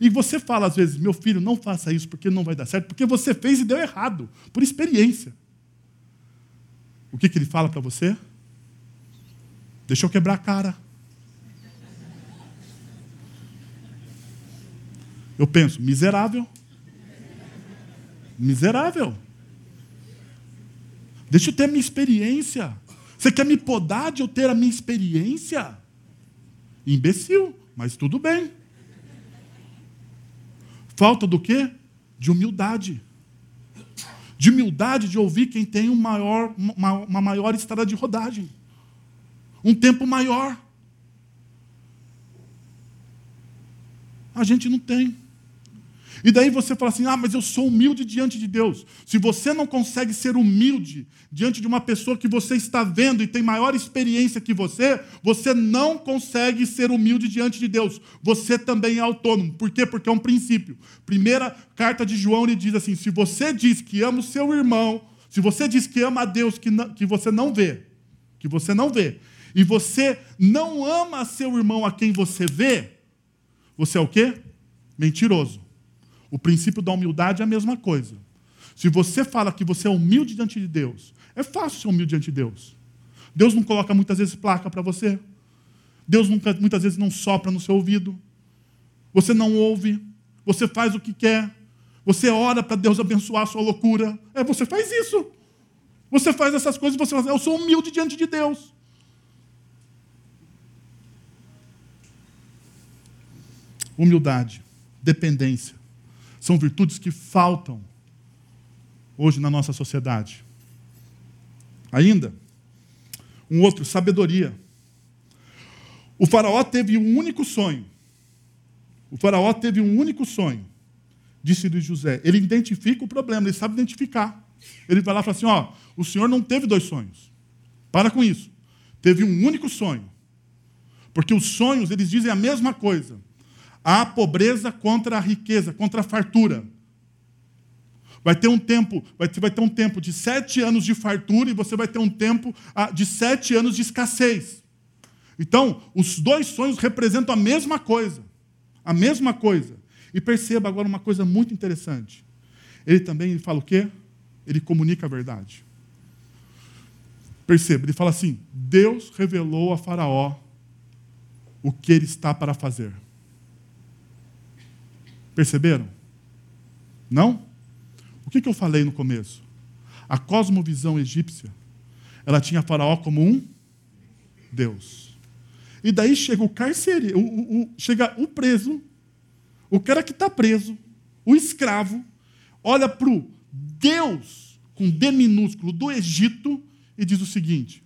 Speaker 1: E você fala às vezes, meu filho, não faça isso porque não vai dar certo, porque você fez e deu errado, por experiência. O que, que ele fala para você? Deixa eu quebrar a cara. Eu penso, miserável. Miserável. Deixa eu ter a minha experiência. Você quer me podar de eu ter a minha experiência? Imbecil, mas tudo bem. Falta do quê? De humildade. De humildade de ouvir quem tem um maior, uma, uma maior estrada de rodagem. Um tempo maior. A gente não tem. E daí você fala assim: ah, mas eu sou humilde diante de Deus. Se você não consegue ser humilde diante de uma pessoa que você está vendo e tem maior experiência que você, você não consegue ser humilde diante de Deus. Você também é autônomo. Por quê? Porque é um princípio. Primeira carta de João, ele diz assim: se você diz que ama o seu irmão, se você diz que ama a Deus que, não, que você não vê, que você não vê, e você não ama seu irmão a quem você vê, você é o quê? Mentiroso. O princípio da humildade é a mesma coisa. Se você fala que você é humilde diante de Deus, é fácil ser humilde diante de Deus. Deus não coloca muitas vezes placa para você. Deus nunca, muitas vezes não sopra no seu ouvido. Você não ouve. Você faz o que quer. Você ora para Deus abençoar a sua loucura. É, você faz isso. Você faz essas coisas e você fala, eu sou humilde diante de Deus. Humildade, dependência. São virtudes que faltam hoje na nossa sociedade. Ainda, um outro, sabedoria. O Faraó teve um único sonho. O Faraó teve um único sonho, disse-lhe José. Ele identifica o problema, ele sabe identificar. Ele vai lá e fala assim: Ó, o senhor não teve dois sonhos. Para com isso. Teve um único sonho. Porque os sonhos, eles dizem a mesma coisa a pobreza contra a riqueza, contra a fartura. Vai ter um tempo, vai ter, vai ter um tempo de sete anos de fartura e você vai ter um tempo ah, de sete anos de escassez. Então, os dois sonhos representam a mesma coisa. A mesma coisa. E perceba agora uma coisa muito interessante. Ele também ele fala o quê? Ele comunica a verdade. Perceba, ele fala assim: Deus revelou a Faraó o que ele está para fazer. Perceberam? Não? O que, que eu falei no começo? A cosmovisão egípcia, ela tinha Faraó como um Deus. E daí chega o carcereiro, o, o, chega o preso, o cara que está preso, o escravo, olha para o Deus, com D minúsculo, do Egito, e diz o seguinte: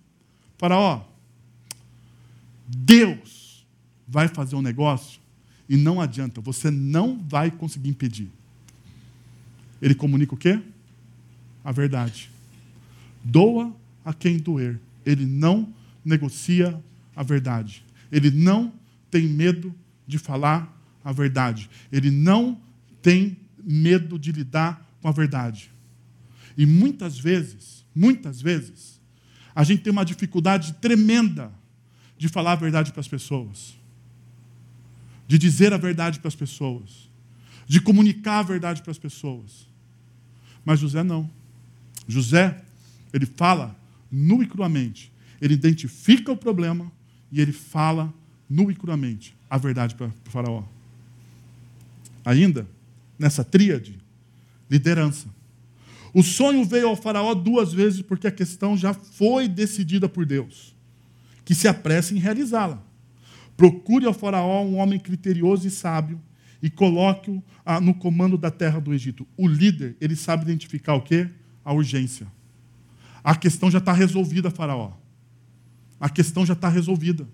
Speaker 1: Faraó, Deus vai fazer um negócio e não adianta, você não vai conseguir impedir. Ele comunica o quê? A verdade. Doa a quem doer. Ele não negocia a verdade. Ele não tem medo de falar a verdade. Ele não tem medo de lidar com a verdade. E muitas vezes, muitas vezes, a gente tem uma dificuldade tremenda de falar a verdade para as pessoas de dizer a verdade para as pessoas, de comunicar a verdade para as pessoas. Mas José não. José, ele fala nu e cruamente. Ele identifica o problema e ele fala nu e cruamente a verdade para o faraó. Ainda, nessa tríade, liderança. O sonho veio ao faraó duas vezes porque a questão já foi decidida por Deus, que se apressa em realizá-la. Procure ao faraó um homem criterioso e sábio, e coloque-o ah, no comando da terra do Egito. O líder, ele sabe identificar o quê? A urgência. A questão já está resolvida, Faraó. A questão já está resolvida.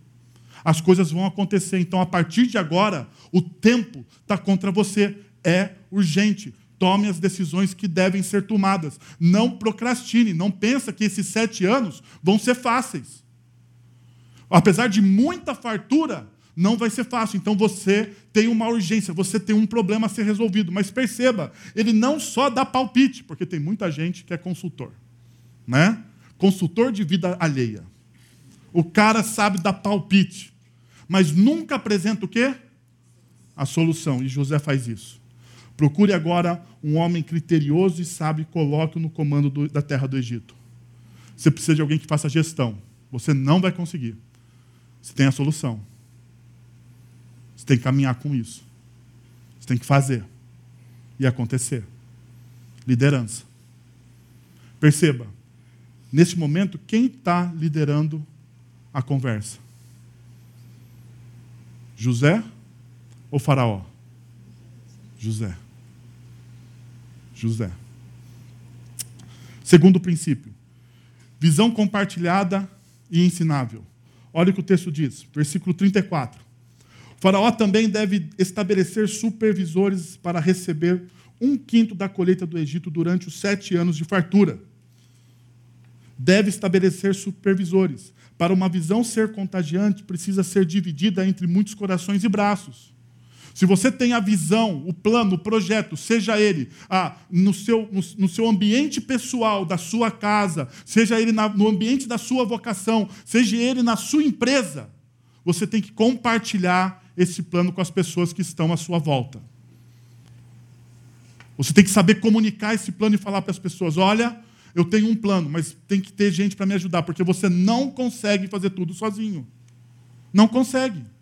Speaker 1: As coisas vão acontecer. Então, a partir de agora, o tempo está contra você. É urgente. Tome as decisões que devem ser tomadas. Não procrastine. Não pensa que esses sete anos vão ser fáceis. Apesar de muita fartura, não vai ser fácil. Então você tem uma urgência, você tem um problema a ser resolvido. Mas perceba, ele não só dá palpite, porque tem muita gente que é consultor, né? Consultor de vida alheia. O cara sabe dar palpite, mas nunca apresenta o quê? A solução. E José faz isso. Procure agora um homem criterioso e sábio e coloque-o no comando do, da terra do Egito. Você precisa de alguém que faça gestão. Você não vai conseguir. Você tem a solução. Você tem que caminhar com isso. Você tem que fazer e acontecer. Liderança. Perceba, nesse momento, quem está liderando a conversa? José ou Faraó? José. José. Segundo princípio, visão compartilhada e ensinável. Olha o que o texto diz, versículo 34. Faraó também deve estabelecer supervisores para receber um quinto da colheita do Egito durante os sete anos de fartura. Deve estabelecer supervisores. Para uma visão ser contagiante, precisa ser dividida entre muitos corações e braços. Se você tem a visão, o plano, o projeto, seja ele ah, no, seu, no, no, seu ambiente pessoal, da sua casa, seja ele na, no ambiente da sua vocação, seja ele na sua empresa, você tem que compartilhar esse plano com as pessoas que estão à sua volta. Você tem que saber comunicar esse plano e falar para as pessoas: olha, eu tenho um plano, mas tem que ter gente para me ajudar, porque você não consegue fazer tudo sozinho. Não consegue.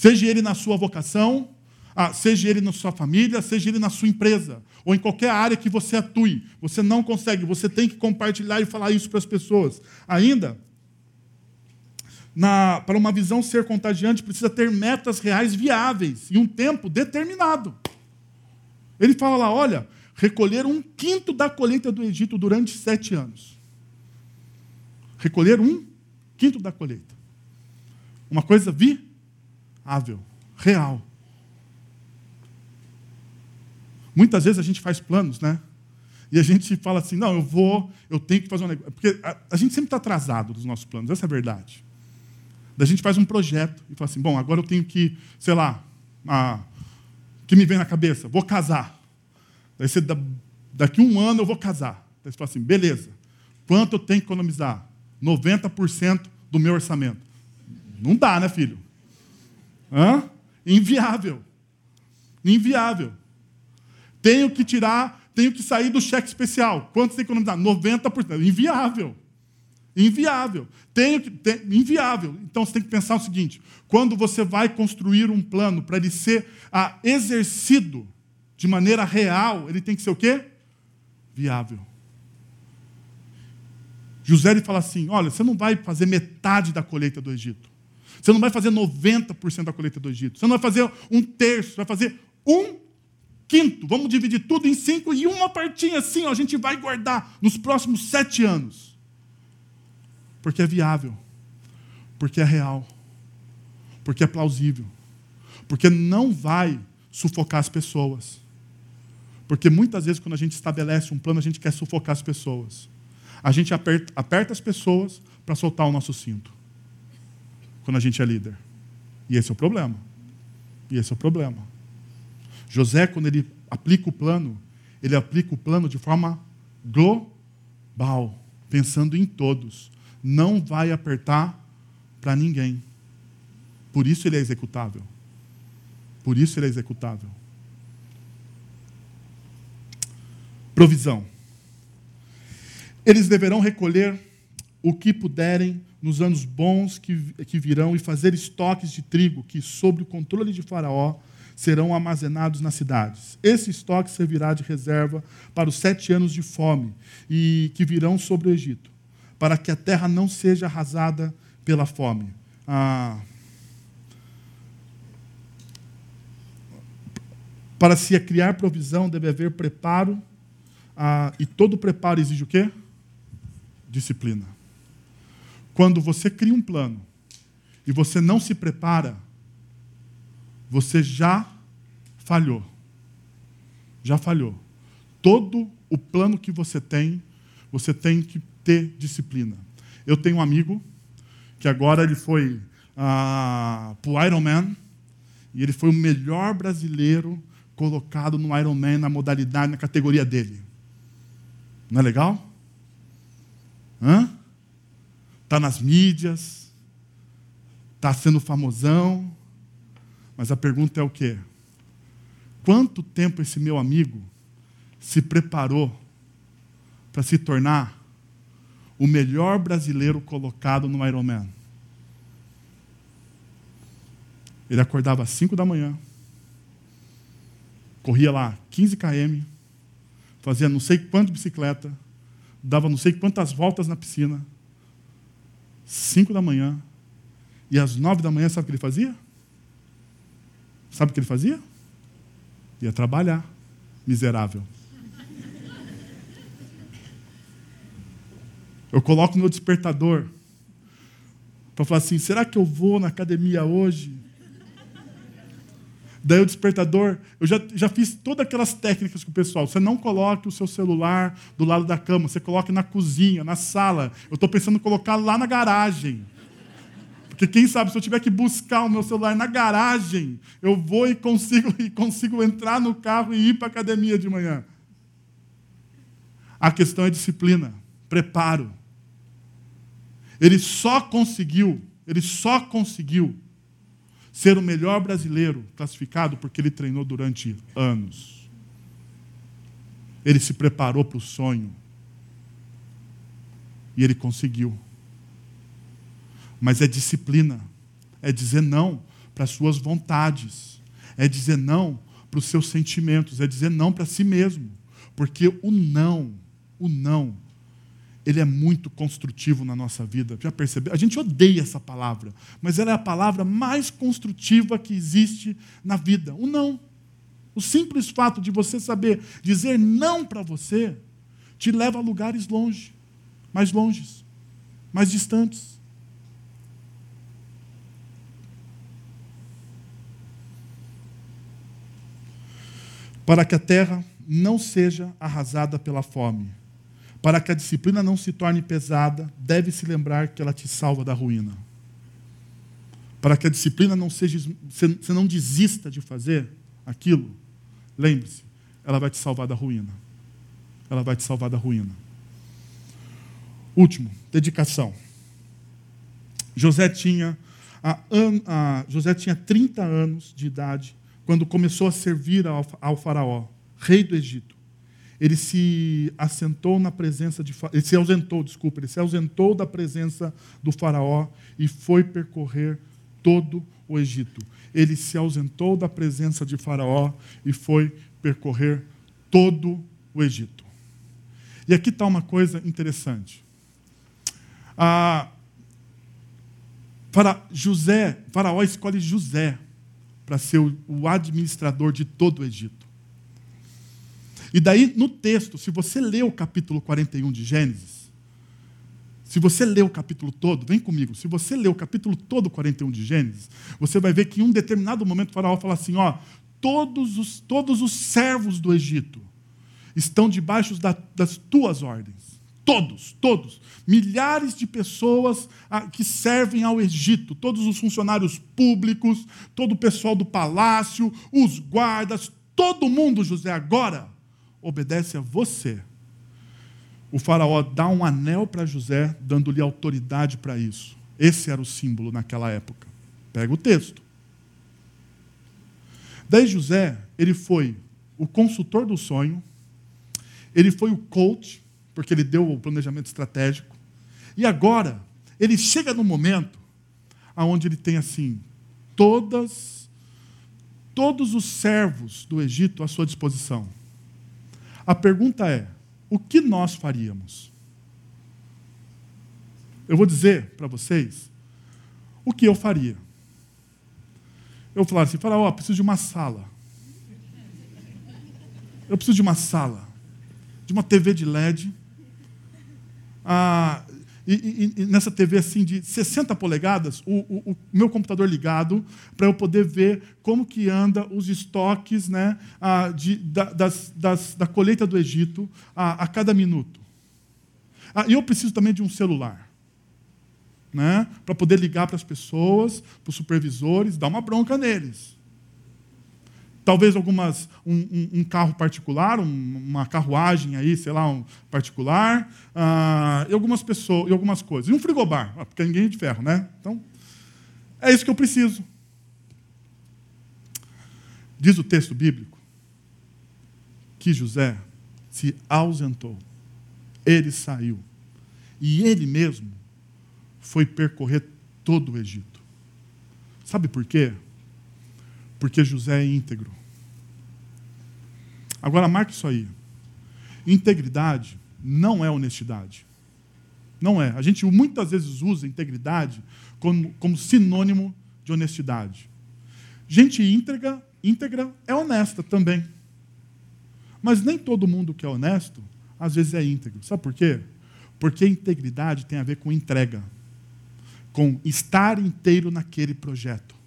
Speaker 1: Seja ele na sua vocação, ah, seja ele na sua família, seja ele na sua empresa, ou em qualquer área que você atue. Você não consegue, você tem que compartilhar e falar isso para as pessoas. Ainda, na, para uma visão ser contagiante, precisa ter metas reais viáveis e um tempo determinado. Ele fala lá: olha, recolher um quinto da colheita do Egito durante sete anos. Recolher um quinto da colheita. Uma coisa viável, real. Muitas vezes a gente faz planos, né? E a gente fala assim: não, eu vou, eu tenho que fazer um negócio. Porque a, a gente sempre está atrasado dos nossos planos, essa é a verdade. Da gente faz um projeto e fala assim: bom, agora eu tenho que, sei lá, a, que me vem na cabeça, vou casar. Daí você, daqui um ano eu vou casar. Daí você fala assim: beleza, quanto eu tenho que economizar? 90% do meu orçamento. Não dá, né, filho? Hã? Inviável. Inviável. Tenho que tirar, tenho que sair do cheque especial. Quanto você tem que economizar? 90%. Inviável. Inviável. Tenho que, inviável. Então você tem que pensar o seguinte: quando você vai construir um plano para ele ser ah, exercido de maneira real, ele tem que ser o quê? Viável. José ele fala assim: olha, você não vai fazer metade da colheita do Egito. Você não vai fazer 90% da colheita do Egito. Você não vai fazer um terço, vai fazer um quinto. Vamos dividir tudo em cinco e uma partinha assim, ó, a gente vai guardar nos próximos sete anos. Porque é viável. Porque é real. Porque é plausível. Porque não vai sufocar as pessoas. Porque muitas vezes, quando a gente estabelece um plano, a gente quer sufocar as pessoas. A gente aperta, aperta as pessoas para soltar o nosso cinto. Quando a gente é líder. E esse é o problema. E esse é o problema. José, quando ele aplica o plano, ele aplica o plano de forma global, pensando em todos não vai apertar para ninguém. Por isso ele é executável. Por isso ele é executável. Provisão. Eles deverão recolher o que puderem nos anos bons que, que virão e fazer estoques de trigo que, sob o controle de Faraó, serão armazenados nas cidades. Esse estoque servirá de reserva para os sete anos de fome e que virão sobre o Egito para que a terra não seja arrasada pela fome. Ah, Para se criar provisão, deve haver preparo, ah, e todo preparo exige o quê? Disciplina. Quando você cria um plano e você não se prepara, você já falhou. Já falhou. Todo o plano que você tem, você tem que ter disciplina. Eu tenho um amigo que agora ele foi ah, para o Ironman e ele foi o melhor brasileiro colocado no Ironman na modalidade, na categoria dele. Não é legal? Hã? Está nas mídias, está sendo famosão, mas a pergunta é o quê? Quanto tempo esse meu amigo se preparou para se tornar o melhor brasileiro colocado no Ironman? Ele acordava às 5 da manhã, corria lá 15 km, fazia não sei quanto de bicicleta, dava não sei quantas voltas na piscina, 5 da manhã, e às 9 da manhã, sabe o que ele fazia? Sabe o que ele fazia? Ia trabalhar, miserável. Eu coloco meu despertador para falar assim: será que eu vou na academia hoje? Daí o despertador, eu já, já fiz todas aquelas técnicas com o pessoal. Você não coloque o seu celular do lado da cama, você coloque na cozinha, na sala. Eu estou pensando em colocar lá na garagem. Porque quem sabe, se eu tiver que buscar o meu celular na garagem, eu vou e consigo, e consigo entrar no carro e ir para a academia de manhã. A questão é disciplina, preparo. Ele só conseguiu, ele só conseguiu ser o melhor brasileiro classificado porque ele treinou durante anos. Ele se preparou para o sonho. E ele conseguiu. Mas é disciplina. É dizer não para as suas vontades. É dizer não para os seus sentimentos. É dizer não para si mesmo. Porque o não, o não, ele é muito construtivo na nossa vida. Já percebeu? A gente odeia essa palavra, mas ela é a palavra mais construtiva que existe na vida. O não. O simples fato de você saber dizer não para você te leva a lugares longe, mais longes, mais distantes. Para que a terra não seja arrasada pela fome para que a disciplina não se torne pesada, deve-se lembrar que ela te salva da ruína. Para que a disciplina não seja. Você não desista de fazer aquilo, lembre-se, ela vai te salvar da ruína. Ela vai te salvar da ruína. Último, dedicação. José tinha, a, a, José tinha 30 anos de idade quando começou a servir ao, ao faraó, rei do Egito ele se assentou na presença de ele se ausentou, desculpa, ele se ausentou da presença do faraó e foi percorrer todo o Egito. Ele se ausentou da presença de faraó e foi percorrer todo o Egito. E aqui está uma coisa interessante. Ah, para José, faraó escolhe José para ser o administrador de todo o Egito. E daí, no texto, se você lê o capítulo 41 de Gênesis, se você lê o capítulo todo, vem comigo, se você lê o capítulo todo 41 de Gênesis, você vai ver que em um determinado momento o faraó fala assim: ó, todos os, todos os servos do Egito estão debaixo da, das tuas ordens. Todos, todos. Milhares de pessoas ah, que servem ao Egito, todos os funcionários públicos, todo o pessoal do palácio, os guardas, todo mundo, José, agora obedece a você. O faraó dá um anel para José, dando-lhe autoridade para isso. Esse era o símbolo naquela época. Pega o texto. Daí José, ele foi o consultor do sonho, ele foi o coach, porque ele deu o planejamento estratégico. E agora, ele chega no momento aonde ele tem assim todas todos os servos do Egito à sua disposição. A pergunta é: o que nós faríamos? Eu vou dizer para vocês o que eu faria. Eu falar assim, falar, ó, oh, preciso de uma sala. Eu preciso de uma sala, de uma TV de LED. Ah, e, e, e, nessa TV assim de 60 polegadas, o, o, o meu computador ligado, para eu poder ver como que anda os estoques né, ah, de, da, das, das, da colheita do Egito a, a cada minuto. Ah, e eu preciso também de um celular. Né, para poder ligar para as pessoas, para os supervisores, dar uma bronca neles talvez algumas um, um, um carro particular, um, uma carruagem aí, sei lá, um particular, uh, e algumas pessoas, e algumas coisas. E um frigobar, ah, porque ninguém é de ferro, né? Então, é isso que eu preciso. Diz o texto bíblico que José se ausentou, ele saiu, e ele mesmo foi percorrer todo o Egito. Sabe por quê? Porque José é íntegro. Agora, marque isso aí. Integridade não é honestidade. Não é. A gente muitas vezes usa integridade como, como sinônimo de honestidade. Gente íntegra, íntegra é honesta também. Mas nem todo mundo que é honesto, às vezes é íntegro. Sabe por quê? Porque integridade tem a ver com entrega, com estar inteiro naquele projeto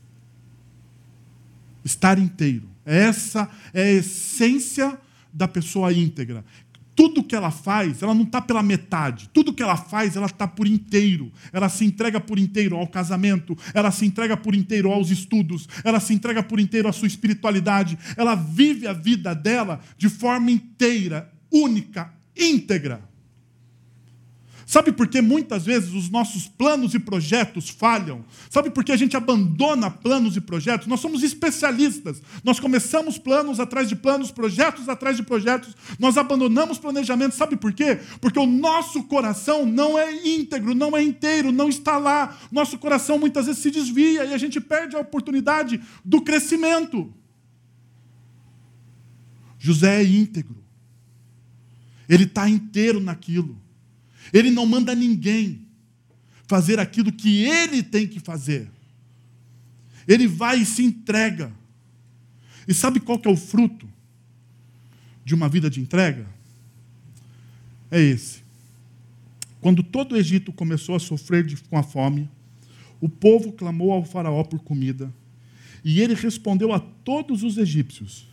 Speaker 1: estar inteiro. Essa é a essência da pessoa íntegra. Tudo que ela faz, ela não está pela metade. Tudo que ela faz, ela está por inteiro. Ela se entrega por inteiro ao casamento, ela se entrega por inteiro aos estudos, ela se entrega por inteiro à sua espiritualidade. Ela vive a vida dela de forma inteira, única, íntegra. Sabe por que muitas vezes os nossos planos e projetos falham? Sabe por que a gente abandona planos e projetos? Nós somos especialistas. Nós começamos planos atrás de planos, projetos atrás de projetos. Nós abandonamos planejamento. Sabe por quê? Porque o nosso coração não é íntegro, não é inteiro, não está lá. Nosso coração muitas vezes se desvia e a gente perde a oportunidade do crescimento. José é íntegro. Ele está inteiro naquilo. Ele não manda ninguém fazer aquilo que ele tem que fazer. Ele vai e se entrega. E sabe qual que é o fruto de uma vida de entrega? É esse. Quando todo o Egito começou a sofrer de, com a fome, o povo clamou ao faraó por comida, e ele respondeu a todos os egípcios,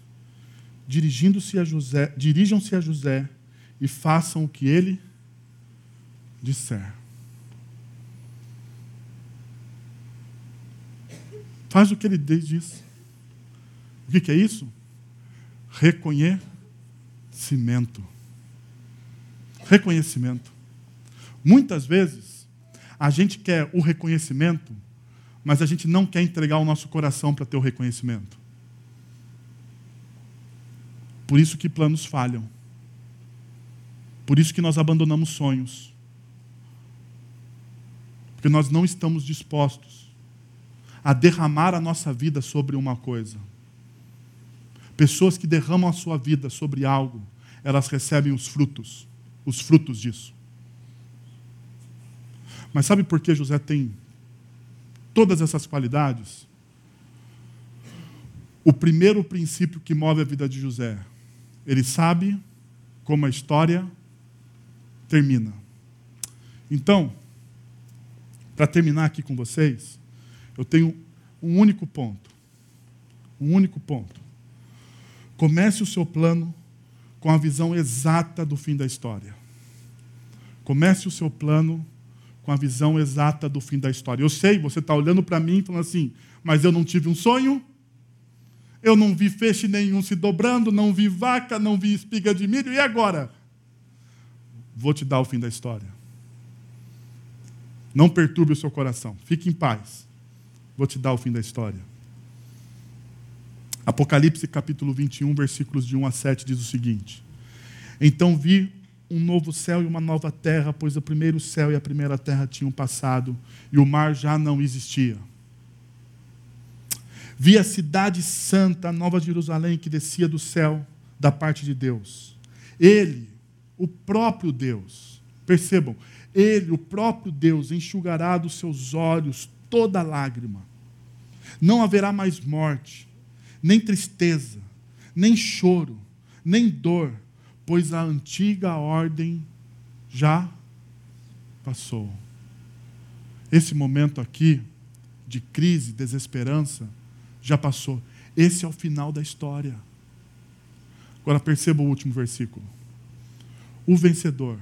Speaker 1: dirigindo-se a José, dirijam-se a José e façam o que ele disser. Faz o que ele diz. O que é isso? Reconhecimento. Reconhecimento. Muitas vezes, a gente quer o reconhecimento, mas a gente não quer entregar o nosso coração para ter o reconhecimento. Por isso que planos falham. Por isso que nós abandonamos sonhos. Porque nós não estamos dispostos a derramar a nossa vida sobre uma coisa. Pessoas que derramam a sua vida sobre algo, elas recebem os frutos, os frutos disso. Mas sabe por que José tem todas essas qualidades? O primeiro princípio que move a vida de José, ele sabe como a história termina. Então, para terminar aqui com vocês, eu tenho um único ponto. Um único ponto. Comece o seu plano com a visão exata do fim da história. Comece o seu plano com a visão exata do fim da história. Eu sei, você está olhando para mim e falando assim, mas eu não tive um sonho, eu não vi feixe nenhum se dobrando, não vi vaca, não vi espiga de milho, e agora? Vou te dar o fim da história. Não perturbe o seu coração. Fique em paz. Vou te dar o fim da história. Apocalipse capítulo 21, versículos de 1 a 7 diz o seguinte: Então vi um novo céu e uma nova terra, pois o primeiro céu e a primeira terra tinham passado e o mar já não existia. Vi a cidade santa, a nova Jerusalém, que descia do céu da parte de Deus. Ele, o próprio Deus, percebam, ele, o próprio Deus, enxugará dos seus olhos toda lágrima. Não haverá mais morte, nem tristeza, nem choro, nem dor, pois a antiga ordem já passou. Esse momento aqui de crise, desesperança, já passou. Esse é o final da história. Agora perceba o último versículo. O vencedor,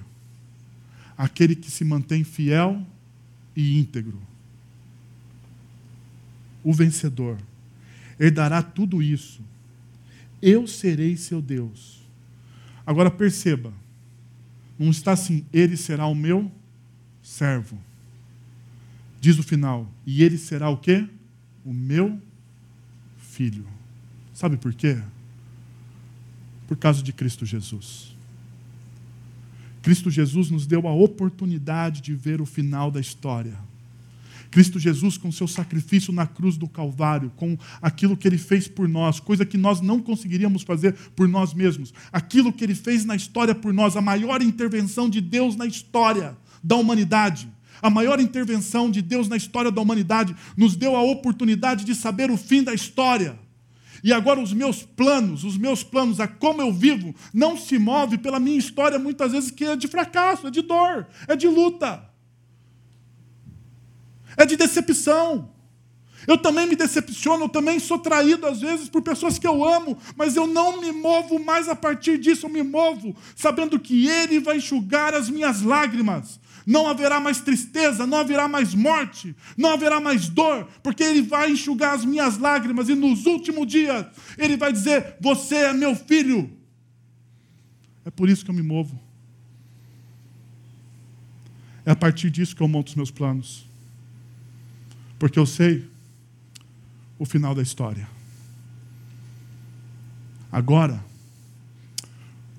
Speaker 1: aquele que se mantém fiel e íntegro. O vencedor herdará tudo isso. Eu serei seu Deus. Agora perceba, não está assim, ele será o meu servo. Diz o final, e ele será o quê? O meu filho. Sabe por quê? Por causa de Cristo Jesus. Cristo Jesus nos deu a oportunidade de ver o final da história. Cristo Jesus, com seu sacrifício na cruz do Calvário, com aquilo que ele fez por nós, coisa que nós não conseguiríamos fazer por nós mesmos, aquilo que ele fez na história por nós, a maior intervenção de Deus na história da humanidade, a maior intervenção de Deus na história da humanidade, nos deu a oportunidade de saber o fim da história. E agora os meus planos, os meus planos, a como eu vivo, não se move pela minha história muitas vezes que é de fracasso, é de dor, é de luta é de decepção. Eu também me decepciono, eu também sou traído às vezes por pessoas que eu amo, mas eu não me movo mais a partir disso, eu me movo sabendo que Ele vai enxugar as minhas lágrimas. Não haverá mais tristeza, não haverá mais morte, não haverá mais dor, porque Ele vai enxugar as minhas lágrimas e nos últimos dias Ele vai dizer: Você é meu filho. É por isso que eu me movo. É a partir disso que eu monto os meus planos porque eu sei o final da história. Agora,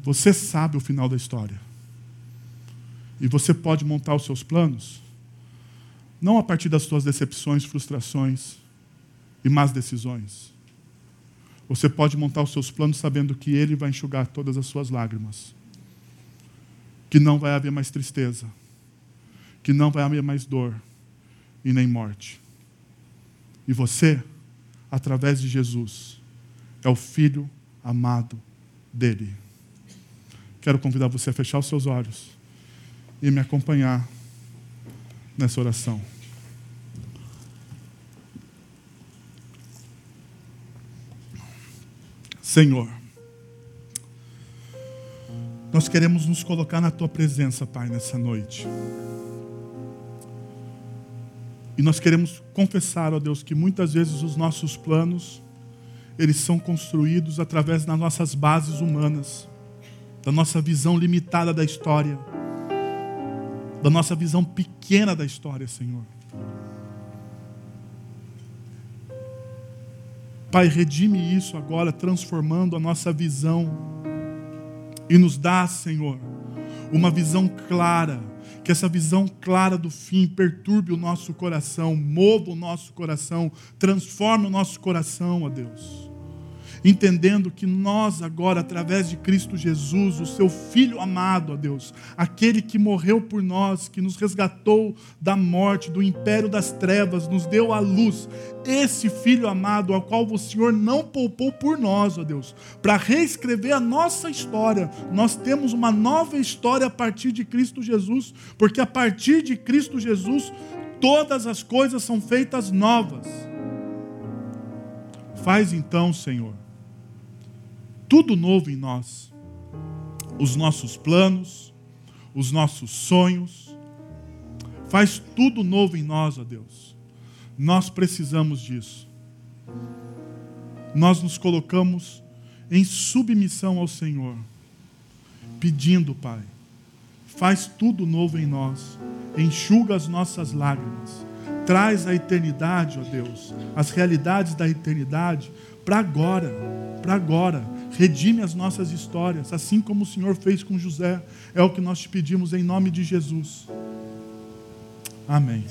Speaker 1: você sabe o final da história. E você pode montar os seus planos, não a partir das suas decepções, frustrações e más decisões. Você pode montar os seus planos sabendo que Ele vai enxugar todas as suas lágrimas, que não vai haver mais tristeza, que não vai haver mais dor e nem morte. E você, através de Jesus, é o filho amado dele. Quero convidar você a fechar os seus olhos e me acompanhar nessa oração. Senhor, nós queremos nos colocar na tua presença, Pai, nessa noite. E nós queremos confessar, ó Deus, que muitas vezes os nossos planos, eles são construídos através das nossas bases humanas, da nossa visão limitada da história, da nossa visão pequena da história, Senhor. Pai, redime isso agora, transformando a nossa visão. E nos dá, Senhor, uma visão clara. Que essa visão clara do fim perturbe o nosso coração, mova o nosso coração, transforme o nosso coração, ó Deus entendendo que nós agora, através de Cristo Jesus, o seu Filho amado, ó Deus, aquele que morreu por nós, que nos resgatou da morte, do império das trevas, nos deu a luz, esse Filho amado, ao qual o Senhor não poupou por nós, ó Deus, para reescrever a nossa história. Nós temos uma nova história a partir de Cristo Jesus, porque a partir de Cristo Jesus, todas as coisas são feitas novas. Faz então, Senhor, tudo novo em nós. Os nossos planos, os nossos sonhos. Faz tudo novo em nós, ó Deus. Nós precisamos disso. Nós nos colocamos em submissão ao Senhor, pedindo, Pai, faz tudo novo em nós, enxuga as nossas lágrimas, traz a eternidade, ó Deus, as realidades da eternidade para agora, para agora redime as nossas histórias, assim como o Senhor fez com José. É o que nós te pedimos em nome de Jesus. Amém.